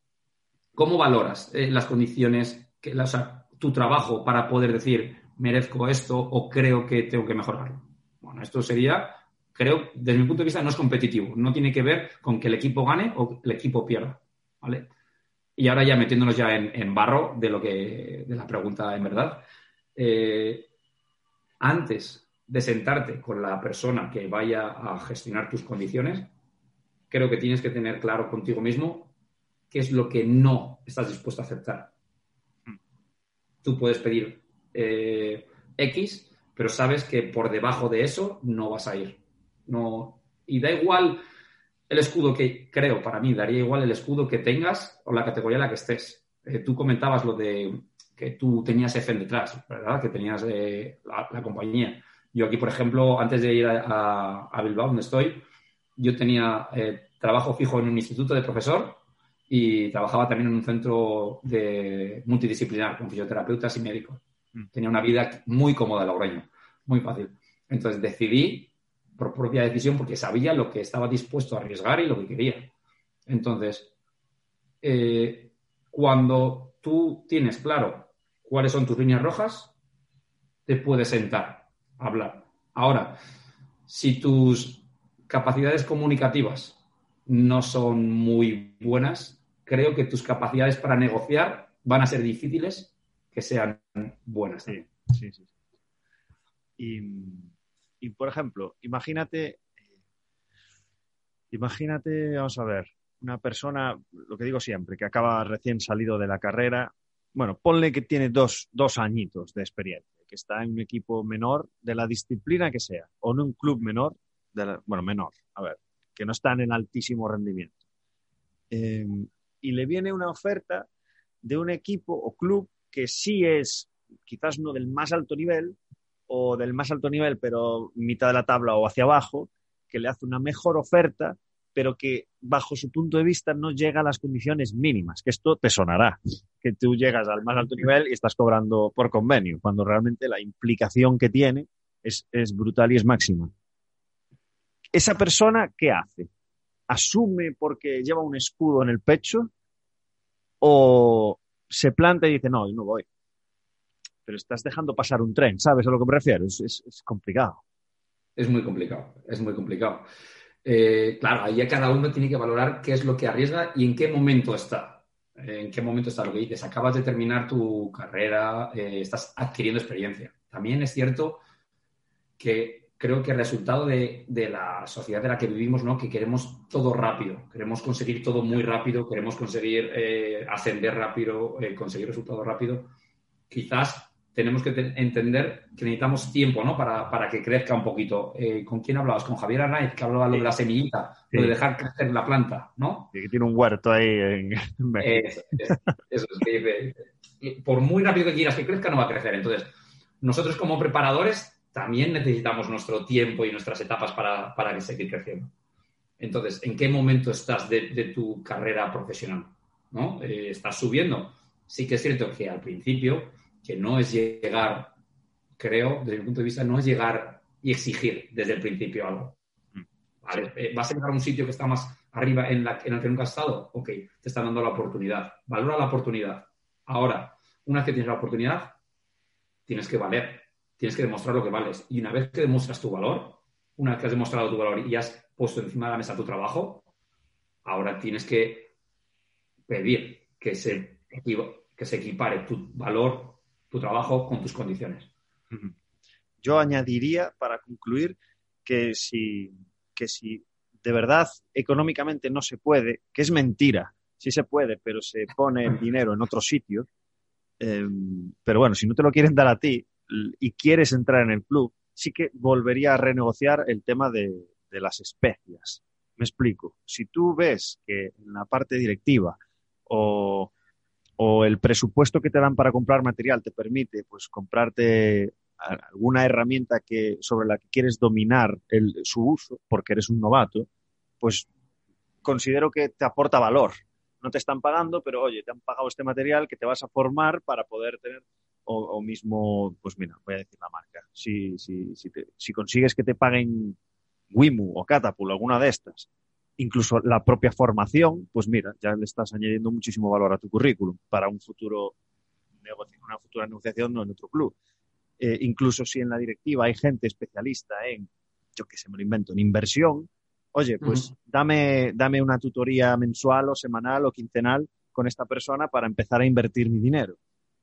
¿cómo valoras eh, las condiciones, que, o sea, tu trabajo para poder decir, merezco esto o creo que tengo que mejorarlo? Bueno, esto sería, creo, desde mi punto de vista, no es competitivo. No tiene que ver con que el equipo gane o el equipo pierda. ¿Vale? Y ahora ya metiéndonos ya en, barro de lo que de la pregunta en verdad. Eh, antes de sentarte con la persona que vaya a gestionar tus condiciones, creo que tienes que tener claro contigo mismo qué es lo que no estás dispuesto a aceptar. Tú puedes pedir eh, X, pero sabes que por debajo de eso no vas a ir. No, y da igual el escudo que creo, para mí, daría igual el escudo que tengas o la categoría en la que estés. Eh, tú comentabas lo de que tú tenías EFEN detrás, ¿verdad? Que tenías eh, la, compañía. Yo aquí, por ejemplo, antes de ir a, Bilbao, donde estoy, yo tenía eh, trabajo fijo en un instituto de profesor y trabajaba también en un centro de multidisciplinar con fisioterapeutas y médicos. Mm. Tenía una vida muy cómoda en Logroño, muy fácil. Entonces decidí por propia decisión porque sabía lo que estaba dispuesto a arriesgar y lo que quería. Entonces, eh, cuando tú tienes claro cuáles son tus líneas rojas, te puedes sentar a hablar. Ahora, si tus capacidades comunicativas no son muy buenas, creo que tus capacidades para negociar van a ser difíciles que sean buenas. Sí, sí, sí. Y y por ejemplo, imagínate, imagínate, vamos a ver, una persona, lo que digo siempre, que acaba recién salido de la carrera, bueno, ponle que tiene dos, dos añitos de experiencia, que está en un equipo menor de la disciplina que sea, o en un club menor, bueno, menor, a ver, que no está en altísimo rendimiento. Em, y le viene una oferta de un equipo o club que sí es quizás no del más alto nivel, o del más alto nivel, pero mitad de la tabla o hacia abajo, que le hace una mejor oferta, pero que bajo su punto de vista no llega a las condiciones mínimas, que esto te sonará, que tú llegas al más alto nivel y estás cobrando por convenio, cuando realmente la implicación que tiene es, es brutal y es máxima. ¿Esa persona qué hace? ¿Asume porque lleva un escudo en el pecho? ¿O se planta y dice, no, yo no voy? Pero estás dejando pasar un tren, ¿sabes a lo que me refiero? Es, complicado. Es muy complicado, es muy complicado. Eh, claro, ahí cada uno tiene que valorar qué es lo que arriesga y en qué momento está. En qué momento está lo que dices. Acabas de terminar tu carrera, eh, estás adquiriendo experiencia. También es cierto que creo que el resultado de, la sociedad de la que vivimos, ¿no? Que queremos todo rápido, queremos conseguir todo muy rápido, queremos conseguir eh, ascender rápido, conseguir resultados rápido. Quizás tenemos que entender que necesitamos tiempo, ¿no? Para, que crezca un poquito. Eh, ¿Con quién hablabas? Con Javier Arnaiz, que hablaba de la semillita, de dejar crecer la planta, ¿no? que tiene un huerto ahí en, Eso, es que dice, por muy rápido que quieras que crezca, no va a crecer. Entonces, nosotros como preparadores también necesitamos nuestro tiempo y nuestras etapas para, para seguir creciendo. Entonces, ¿en qué momento estás de, tu carrera profesional? ¿No? Eh, ¿Estás subiendo? Sí que es cierto que al principio que no es llegar, creo, desde mi punto de vista, no es llegar y exigir desde el principio algo. Mm. Eh, ¿Vas a llegar a un sitio que está más arriba en, la, en el que nunca has estado? Ok, te están dando la oportunidad. Valora la oportunidad. Ahora, una vez que tienes la oportunidad, tienes que valer, tienes que demostrar lo que vales. Y una vez que demuestras tu valor, una vez que has demostrado tu valor y has puesto encima de la mesa tu trabajo, ahora tienes que pedir que se, que se equipare tu valor tu trabajo con tus condiciones. Yo añadiría, para concluir, que si, que si de verdad económicamente no se puede, que es mentira, sí se puede, pero se pone el dinero en otro sitio. Em, pero bueno, si no te lo quieren dar a ti y quieres entrar en el club, sí que volvería a renegociar el tema de, de las especias. Me explico. Si tú ves que en la parte directiva o o el presupuesto que te dan para comprar material te permite pues comprarte alguna herramienta que, sobre la que quieres dominar su uso porque eres un novato, pues considero que te aporta valor. No te están pagando, pero oye, te han pagado este material que te vas a formar para poder tener, o, mismo, pues mira, voy a decir la marca. Si, si, si, si consigues que te paguen Wimu o Catapult, alguna de estas, incluso la propia formación, pues mira, ya le estás añadiendo muchísimo valor a tu currículum para un futuro una futura negociación en otro club. Eh, incluso si en la directiva hay gente especialista en, yo que sé, me lo invento, en inversión, oye, pues dame, dame una tutoría mensual o semanal o quincenal con esta persona para empezar a invertir mi dinero.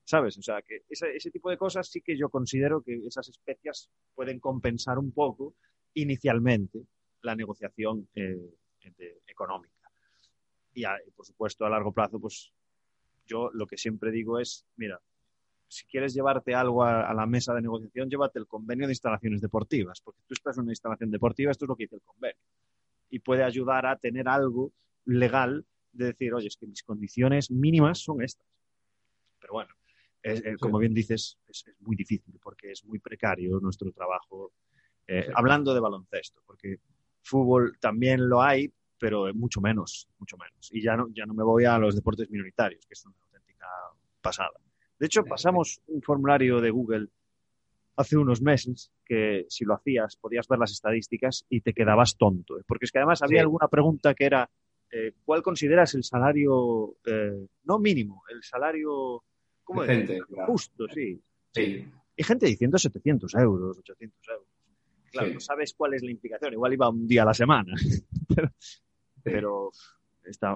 ¿Sabes? O sea, que ese, ese tipo de cosas sí que yo considero que esas especias pueden compensar un poco inicialmente la negociación eh, económica. Y, por supuesto, a largo plazo, pues yo lo que siempre digo es, mira, si quieres llevarte algo a, la mesa de negociación, llévate el convenio de instalaciones deportivas, porque tú estás en una instalación deportiva, esto es lo que dice el convenio. Y puede ayudar a tener algo legal de decir, oye, es que mis condiciones mínimas son estas. Pero bueno, como bien dices, es, muy difícil porque es muy precario nuestro trabajo. Eh, hablando de baloncesto, porque fútbol también lo hay, pero mucho menos, mucho menos. Y ya no, ya no me voy a los deportes minoritarios, que es una auténtica pasada. De hecho, pasamos un formulario de Google hace unos meses que si lo hacías podías ver las estadísticas y te quedabas tonto. ¿eh? Porque es que además había alguna pregunta que era, eh, ¿cuál consideras el salario, eh, no mínimo, el salario ¿cómo es? justo? Sí. sí. Y gente diciendo 700 euros, 800 euros. Claro, no sabes cuál es la implicación. Igual iba un día a la semana. pero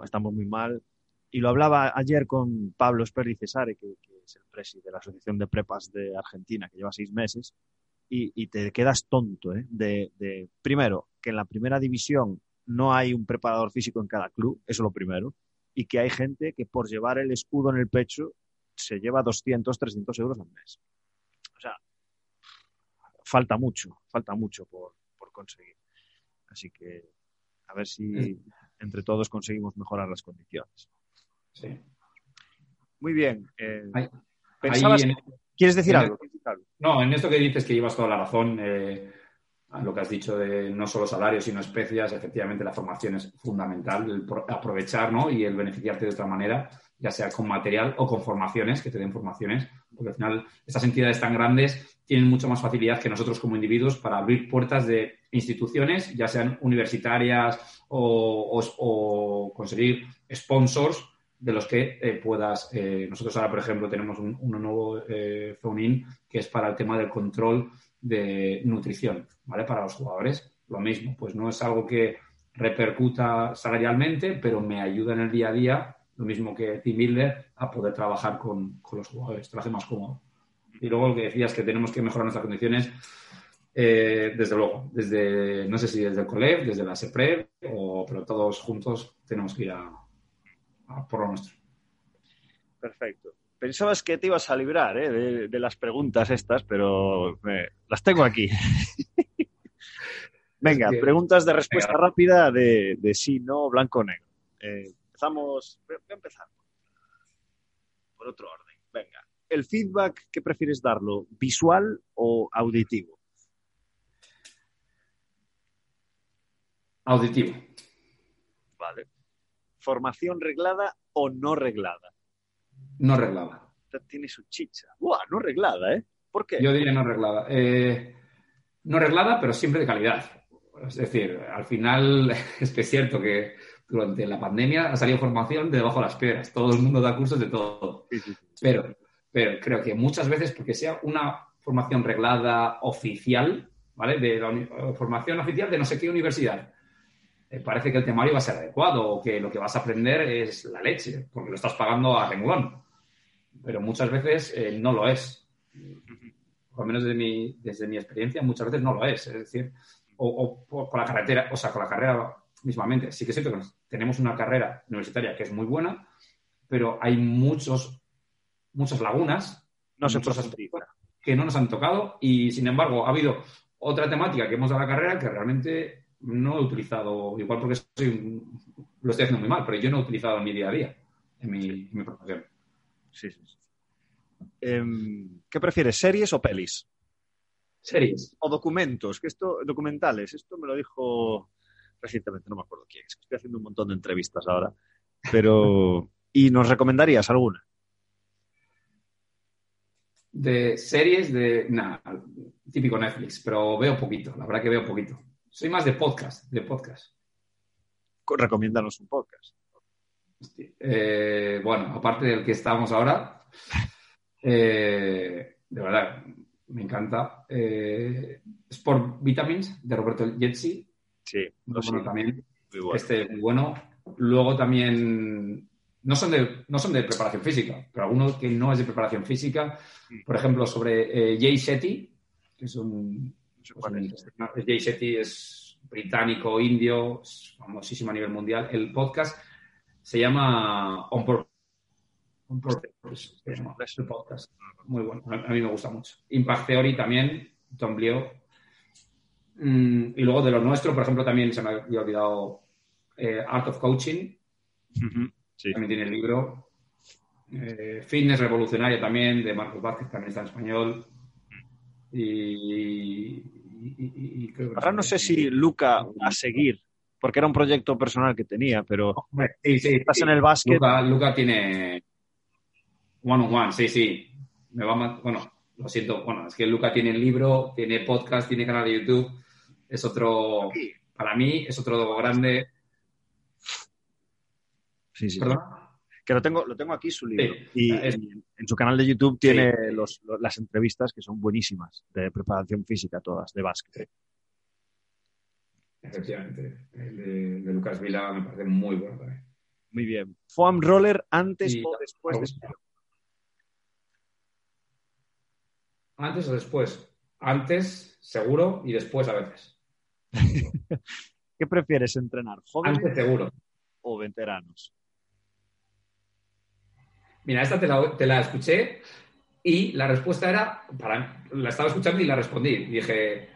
estamos muy mal. Y lo hablaba ayer con Pablo Esperri Cesare, que, es el presidente de la Asociación de Prepas de Argentina, que lleva seis meses, y, te quedas tonto, ¿eh? De, primero, que en la primera división no hay un preparador físico en cada club, eso es lo primero, y que hay gente que por llevar el escudo en el pecho se lleva 200, 300 euros al mes. O sea, falta mucho, falta mucho por, por conseguir. Así que a ver si entre todos conseguimos mejorar las condiciones. Sí. Muy bien. Eh, ¿Quieres decir algo? No, en esto que dices que llevas toda la razón, eh, lo que has dicho de no solo salarios, sino especias, efectivamente la formación es fundamental, el aprovechar ¿no? y el beneficiarte de otra manera, ya sea con material o con formaciones, que te den formaciones, porque al final estas entidades tan grandes tienen mucha más facilidad que nosotros como individuos para abrir puertas de instituciones, ya sean universitarias o, conseguir sponsors de los que eh, puedas. Eh, nosotros ahora, por ejemplo, tenemos un, nuevo eh, que es para el tema del control de nutrición, ¿vale? Para los jugadores. Lo mismo, pues no es algo que repercuta salarialmente, pero me ayuda en el día a día, lo mismo que Team Builder, a poder trabajar con, con los jugadores, te lo hace más cómodo. Y luego lo que decías que tenemos que mejorar nuestras condiciones, eh, desde luego, desde, no sé si desde el COLEF, desde la SEPRED, o, pero todos juntos tenemos que ir a, a por lo nuestro. Perfecto. Pensabas que te ibas a librar ¿eh? de, de, las preguntas estas, pero me, las tengo aquí. Venga, es que, preguntas de respuesta venga. rápida de, de, sí, no, blanco o negro. Eh, empezamos. Voy a empezar por otro orden. Venga. ¿El feedback qué prefieres darlo? ¿Visual o auditivo? Auditivo. Vale. ¿Formación reglada o no reglada? No reglada. Tiene su chicha. ¡Buah! No reglada, ¿eh? ¿Por qué? Yo diría no reglada. Eh, no reglada, pero siempre de calidad. Es decir, al final es que es cierto que durante la pandemia ha salido formación de debajo de las piedras. Todo el mundo da cursos de todo. Sí, sí, sí. Pero, pero creo que muchas veces, porque sea una formación reglada oficial, ¿vale? De la formación oficial de no sé qué universidad, eh, parece que el temario va a ser adecuado o que lo que vas a aprender es la leche, porque lo estás pagando a renglón. Pero muchas veces eh, no lo es. Por lo menos desde mi, desde mi experiencia, muchas veces no lo es. Es decir, o, o con la carretera, o sea, con la carrera mismamente. Sí que siento que tenemos una carrera universitaria que es muy buena, pero hay muchos, muchas lagunas no se que no nos han tocado y, sin embargo, ha habido otra temática que hemos dado a la carrera que realmente no he utilizado, igual porque soy, lo estoy haciendo muy mal, pero yo no he utilizado en mi día a día, en mi, en mi profesión. Sí, sí, sí. Eh, ¿Qué prefieres, series o pelis? Series. O documentos, que esto, documentales. Esto me lo dijo recientemente, no me acuerdo quién. Es que estoy haciendo un montón de entrevistas ahora. Pero. ¿Y nos recomendarías alguna? De series, de. Nada, típico Netflix, pero veo poquito, la verdad que veo poquito. Soy más de podcast, de podcast. Recomiéndanos un podcast. Eh, bueno, aparte del que estamos ahora, eh, de verdad, me encanta. Eh, Sport Vitamins, de Roberto Jetsi. Sí, muy bueno también. Muy bueno. Este muy bueno. Luego también, no son, de, no son de preparación física, pero alguno que no es de preparación física, por ejemplo, sobre Jay Shetty, que es un Jay Shetty es británico, indio, es famosísimo a nivel mundial. El podcast se llama On Purpose. On Purpose es el podcast. Muy bueno, a mí me gusta mucho. Impact Theory también, Tom Bleo. Mm, y luego de lo nuestro, por ejemplo, también se me había olvidado eh, Art of Coaching. Uh -huh. sí. También tiene el libro. Eh, Fitness Revolucionaria también, de Marcos Vázquez, también está en español. Y, y, y, y creo que Ahora no sé si Luca va a seguir, porque era un proyecto personal que tenía, pero sí, sí, estás sí. en el básquet. Luca, Luca, tiene one on one, sí, sí. Me va más, bueno, lo siento, bueno, es que Luca tiene libro, tiene podcast, tiene canal de YouTube, es otro, para mí, es otro grande. Sí, sí. ¿Perdón? que lo tengo, lo tengo aquí su libro. Sí, y es, en, en, su canal de YouTube tiene sí. los, los, las entrevistas que son buenísimas, de preparación física todas, de básquet. Efectivamente. El de, de, Lucas Vila me parece muy bueno también. Muy bien. ¿Foam roller antes y, o después de? Antes o después. Antes, seguro, y después a veces. ¿Qué prefieres entrenar? ¿Jóvenes Antes seguro. o veteranos? Mira, esta te la, te la, escuché y la respuesta era, para, la estaba escuchando y la respondí. Dije,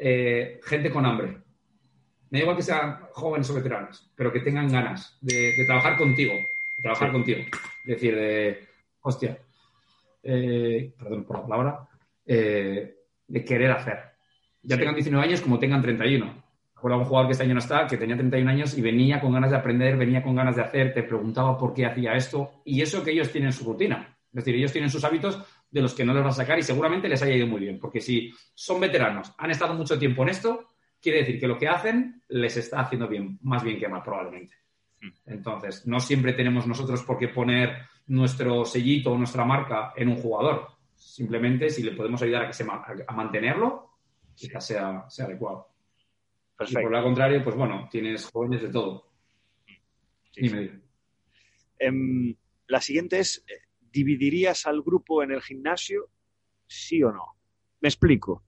eh, gente con hambre. Me da igual que sean jóvenes o veteranos, pero que tengan ganas de, de trabajar contigo, de trabajar sí. contigo. Es decir, de, hostia, eh, perdón por la palabra, eh, de querer hacer. Ya sí. tengan 19 años como tengan 31 recuerdo a un jugador que este año no está, que tenía 31 años y venía con ganas de aprender, venía con ganas de hacer, te preguntaba por qué hacía esto, y eso que ellos tienen su rutina. Es decir, ellos tienen sus hábitos de los que no les va a sacar y seguramente les haya ido muy bien, porque si son veteranos, han estado mucho tiempo en esto, quiere decir que lo que hacen les está haciendo bien, más bien que mal, probablemente. Entonces, no siempre tenemos nosotros por qué poner nuestro sellito o nuestra marca en un jugador. Simplemente si le podemos ayudar a, que se, a mantenerlo, quizás sea, sea adecuado. Y por lo contrario, pues bueno, tienes jóvenes de todo. Sí, em, la siguiente es, eh, ¿dividirías al grupo en el gimnasio? Sí o no. Me explico.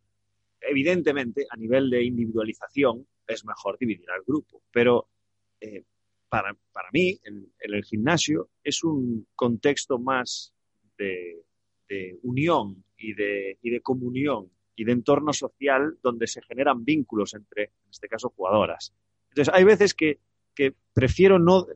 Evidentemente, a nivel de individualización, es mejor dividir al grupo, pero eh, para, mí, en, el gimnasio, es un contexto más de, unión y de, y de comunión y de entorno social donde se generan vínculos entre, en este caso, jugadoras. Entonces, hay veces que, que prefiero no,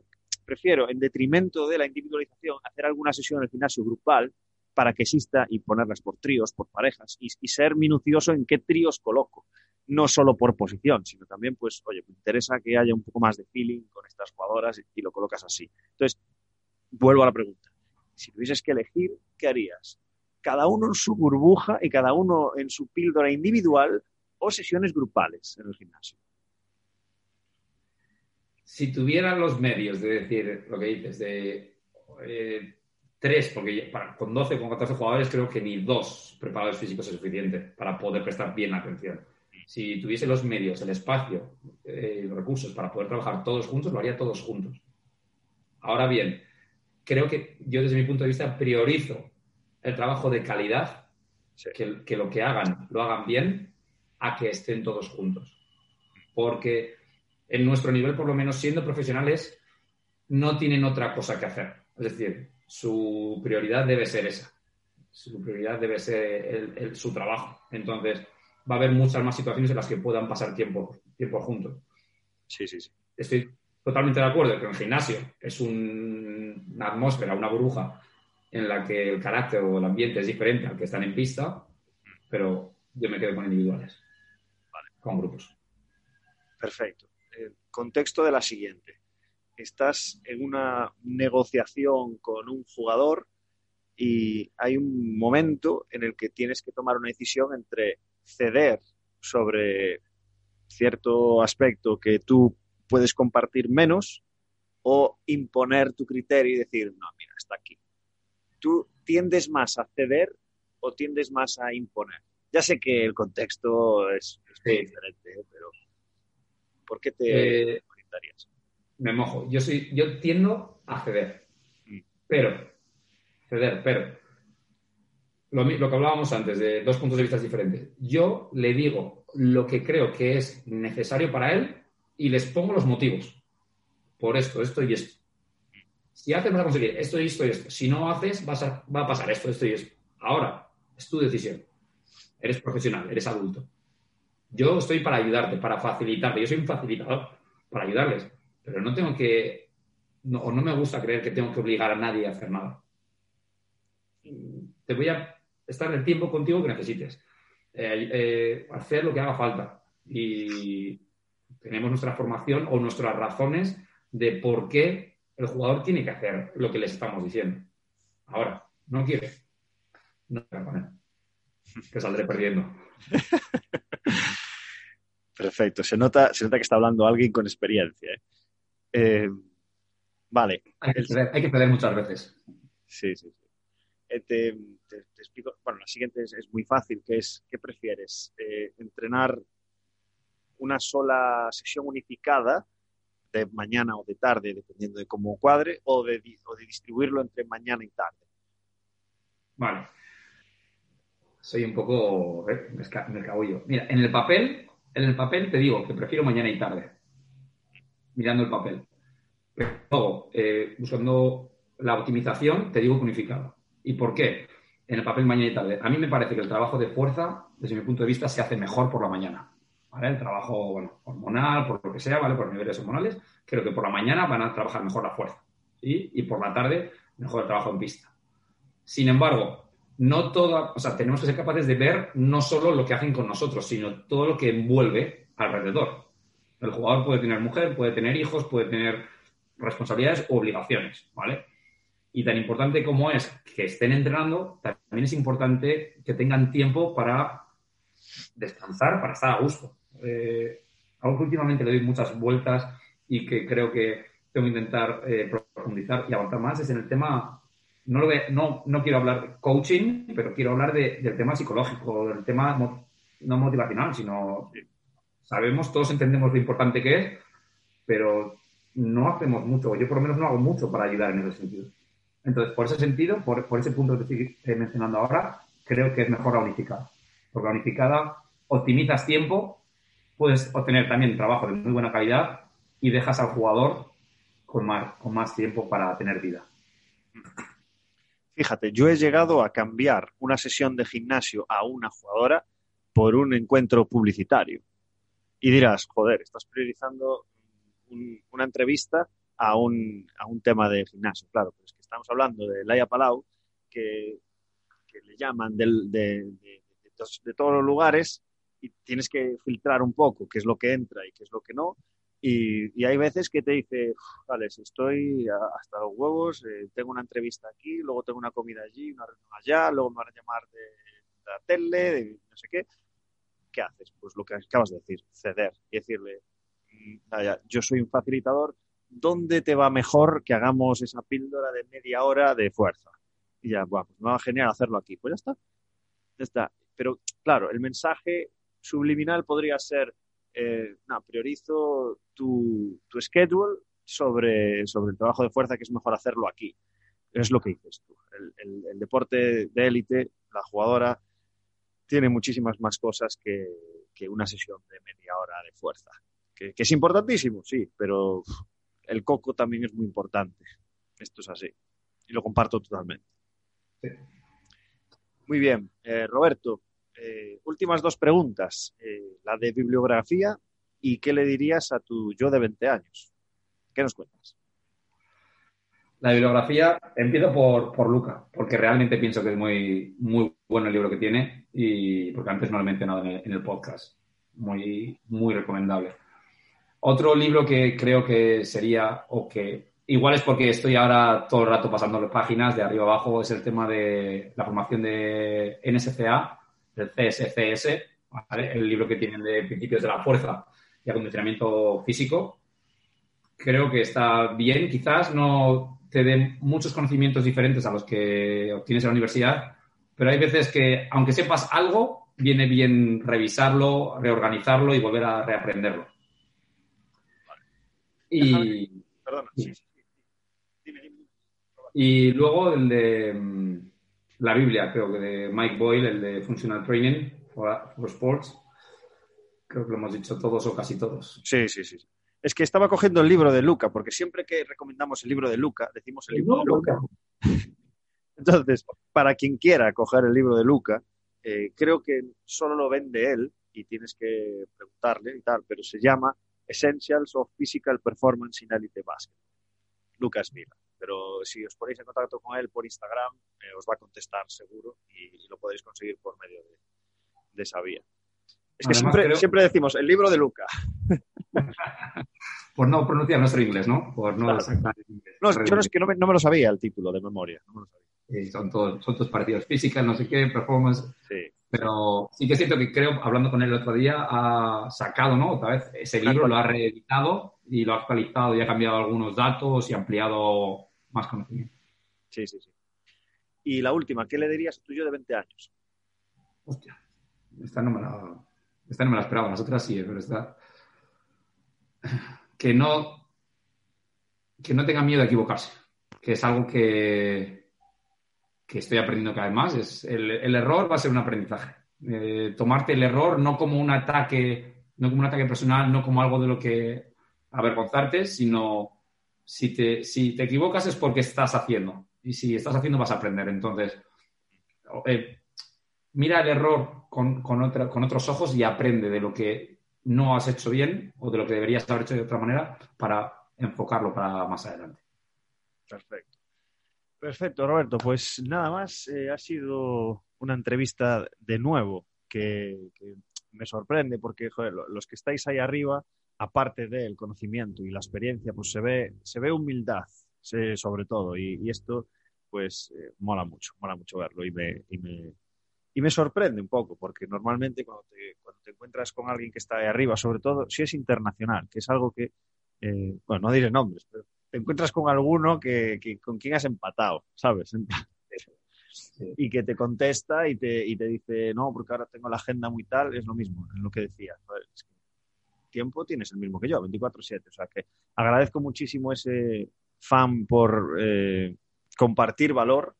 prefiero, en detrimento de la individualización, hacer alguna sesión en el gimnasio grupal para que exista y ponerlas por tríos, por parejas, y, ser minucioso en qué tríos coloco. No solo por posición, sino también, pues, oye, me interesa que haya un poco más de feeling con estas jugadoras y, lo colocas así. Entonces, vuelvo a la pregunta. Si tuvieses que elegir, ¿qué harías? ¿Cada uno en su burbuja y cada uno en su píldora individual o sesiones grupales en el gimnasio? si tuvieran los medios de decir lo que dices, de eh, tres, porque con 12, con 14 jugadores creo que ni dos preparadores físicos es suficiente para poder prestar bien atención. Si tuviese los medios, el espacio, eh, los recursos para poder trabajar todos juntos, lo haría todos juntos. Ahora bien, creo que yo desde mi punto de vista priorizo el trabajo de calidad, que, que lo que hagan lo hagan bien, a que estén todos juntos. Porque en nuestro nivel, por lo menos siendo profesionales, no tienen otra cosa que hacer. Es decir, su prioridad debe ser esa. Su prioridad debe ser su trabajo. Entonces, va a haber muchas más situaciones en las que puedan pasar tiempo, tiempo juntos. Sí, sí, sí. Estoy totalmente de acuerdo que el gimnasio es una atmósfera, una burbuja en la que el carácter o el ambiente es diferente al que están en pista, pero yo me quedo con individuales, con grupos. Perfecto el contexto de la siguiente. Estás en una negociación con un jugador y hay un momento en el que tienes que tomar una decisión entre ceder sobre cierto aspecto que tú puedes compartir menos o imponer tu criterio y decir, no, mira, está aquí. ¿Tú tiendes más a ceder o tiendes más a imponer? Ya sé que el contexto es, diferente, ¿eh? pero ¿Por qué te eh, Me mojo. Yo, soy, yo tiendo a ceder. Mm. Pero, ceder, pero. Lo, que hablábamos antes, de dos puntos de vista diferentes. Yo le digo lo que creo que es necesario para él y les pongo los motivos. Por esto, esto y esto. Si haces, vas a conseguir esto y esto y esto. Si no haces, va a pasar esto, esto y esto. Ahora, es tu decisión. Eres profesional, eres adulto. Yo estoy para ayudarte, para facilitarte. Yo soy un facilitador para ayudarles, pero no tengo que, o no me gusta creer que tengo que obligar a nadie a hacer nada. Te voy a estar el tiempo contigo que necesites. Eh, eh, hacer lo que haga falta. Y tenemos nuestra formación o nuestras razones de por qué el jugador tiene que hacer lo que les estamos diciendo. Ahora, no quiere. No voy a poner. Que saldré perdiendo. Perfecto. Se nota, se nota que está hablando alguien con experiencia. ¿eh? Eh, vale. Hay que, ceder, muchas veces. Sí, sí. sí. Eh, te, explico. Bueno, la siguiente es, muy fácil, que es, ¿qué prefieres? ¿Entrenar una sola sesión unificada de mañana o de tarde, dependiendo de cómo cuadre, o de, o de distribuirlo entre mañana y tarde? Vale. Soy un poco... me cago yo. Mira, en el papel en el papel te digo que prefiero mañana y tarde, mirando el papel. Pero luego, eh, la optimización, te digo unificado. ¿Y por qué? En el papel mañana y tarde. A mí me parece que el trabajo de fuerza, desde mi punto de vista, se hace mejor por la mañana. El trabajo hormonal, por lo que sea, ¿vale? por niveles hormonales, creo que por la mañana van a trabajar mejor la fuerza. Y por la tarde, mejor el trabajo en pista. Sin embargo, no toda, o sea, tenemos que ser capaces de ver no solo lo que hacen con nosotros, sino todo lo que envuelve alrededor. El jugador puede tener mujer, puede tener hijos, puede tener responsabilidades o obligaciones, ¿vale? Y tan importante como es que estén entrenando, también es importante que tengan tiempo para descansar, para estar a gusto. Eh, algo que últimamente le doy muchas vueltas y que creo que tengo que intentar eh, profundizar y avanzar más es en el tema no, lo no, no quiero hablar coaching, pero quiero hablar del tema psicológico, del tema no motivacional, sino sabemos, todos entendemos lo importante que es, pero no hacemos mucho, yo por lo menos no hago mucho para ayudar en ese sentido. Entonces, por ese sentido, por, ese punto que estoy mencionando ahora, creo que es mejor la unificada. Porque la unificada optimizas tiempo, puedes obtener también trabajo de muy buena calidad y dejas al jugador con más, con más tiempo para tener vida. Fíjate, yo he llegado a cambiar una sesión de gimnasio a una jugadora por un encuentro publicitario. Y dirás, joder, estás priorizando una entrevista a un, a un tema de gimnasio. Claro, pero es que estamos hablando de Laia Palau, que, le llaman de, de, todos los lugares y tienes que filtrar un poco qué es lo que entra y qué es lo que no. Y, hay veces que te dice, vale, estoy hasta los huevos, eh, tengo una entrevista aquí, luego tengo una comida allí, una reunión allá, luego me van a llamar de, la tele, de no sé qué. ¿Qué haces? Pues lo que acabas de decir, ceder y decirle, vaya, yo soy un facilitador, ¿dónde te va mejor que hagamos esa píldora de media hora de fuerza? Y ya, bueno, pues me va genial hacerlo aquí. Pues ya está. Ya está. Pero claro, el mensaje subliminal podría ser, eh, no, priorizo tu, tu schedule sobre, sobre el trabajo de fuerza, que es mejor hacerlo aquí. Es lo que dices tú. El, deporte de élite, la jugadora, tiene muchísimas más cosas que, que una sesión de media hora de fuerza que, es importantísimo, sí, pero el coco también es muy importante. Esto es así. Y lo comparto totalmente. Muy bien. Eh, Roberto, eh, últimas dos preguntas. Eh, la de bibliografía y qué le dirías a tu yo de 20 años. ¿Qué nos cuentas? La bibliografía, empiezo por, por Luca, porque realmente pienso que es muy, muy bueno el libro que tiene y porque antes no lo he mencionado en el, en el podcast. Muy, muy recomendable. Otro libro que creo que sería, o que igual es porque estoy ahora todo el rato pasando las páginas de arriba abajo, es el tema de la formación de NSCA, del CSCS, el libro que tienen de principios de la fuerza y acondicionamiento físico. Creo que está bien, quizás no te den muchos conocimientos diferentes a los que obtienes en la universidad, pero hay veces que, aunque sepas algo, viene bien revisarlo, reorganizarlo y volver a reaprenderlo. Y, y luego el de mm, la Biblia, creo que de Mike Boyle, el de Functional Training for, Sports. Creo que lo hemos dicho todos o casi todos. Sí, sí, sí. Es que estaba cogiendo el libro de Luca, porque siempre que recomendamos el libro de Luca, decimos el libro de Luca. Entonces, para quien quiera coger el libro de Luca, eh, creo que solo lo vende él y tienes que preguntarle y tal, pero se llama Essentials of Physical Performance in Elite Basket. Lucas Mila. Pero si os ponéis en contacto con él por Instagram, eh, os va a contestar seguro y, lo podéis conseguir por medio de, esa vía. Es que siempre, decimos el libro de Luca. por no pronunciar nuestro inglés, ¿no? Por no, no yo es que no me, no me, lo sabía el título de memoria. No me lo sabía. son, todos, son todos partidos. Física, no sé qué, performance. Sí. Pero sí que es cierto que creo, hablando con él el otro día, ha sacado, ¿no? Otra vez ese libro, lo ha reeditado y lo ha actualizado y ha cambiado algunos datos y ha ampliado más conocimiento. Sí, sí, sí. Y la última, ¿qué le dirías a tu yo de 20 años? Hostia, esta no me la, esta no me la esperaba, las otras sí, pero esta... Que no, que no tenga miedo a equivocarse, que es algo que, que estoy aprendiendo cada vez más, es el, error va a ser un aprendizaje. Eh, tomarte el error no como un ataque, no como un ataque personal, no como algo de lo que avergonzarte, sino si te, si te equivocas es porque estás haciendo. Y si estás haciendo vas a aprender. Entonces, eh, mira el error con, con otros ojos y aprende de lo que no has hecho bien o de lo que deberías haber hecho de otra manera para enfocarlo para más adelante. Perfecto. Perfecto, Roberto. Pues nada más, eh, ha sido una entrevista de nuevo que, me sorprende porque los que estáis ahí arriba, aparte del conocimiento y la experiencia, pues se ve, se ve humildad sobre todo y, esto pues eh, mola mucho, mola mucho verlo y me, y me, y me sorprende un poco porque normalmente cuando te, cuando te encuentras con alguien que está ahí arriba, sobre todo si es internacional, que es algo que, eh, bueno, no diré nombres, pero te encuentras con alguno que, con quien has empatado, ¿sabes? Y que te contesta y te, y te dice, no, porque ahora tengo la agenda muy tal, es lo mismo, es lo que decía. Tiempo tienes el mismo que yo, 24/7. O sea que agradezco muchísimo ese fan por eh, compartir valor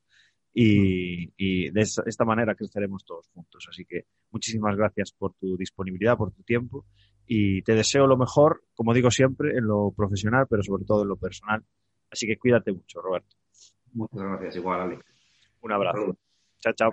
y, de esta manera creceremos todos juntos. Así que muchísimas gracias por tu disponibilidad, por tu tiempo y te deseo lo mejor, como digo siempre, en lo profesional, pero sobre todo en lo personal. Así que cuídate mucho, Roberto. Muchas gracias, igual, Ale. Un abrazo. Chao, chao.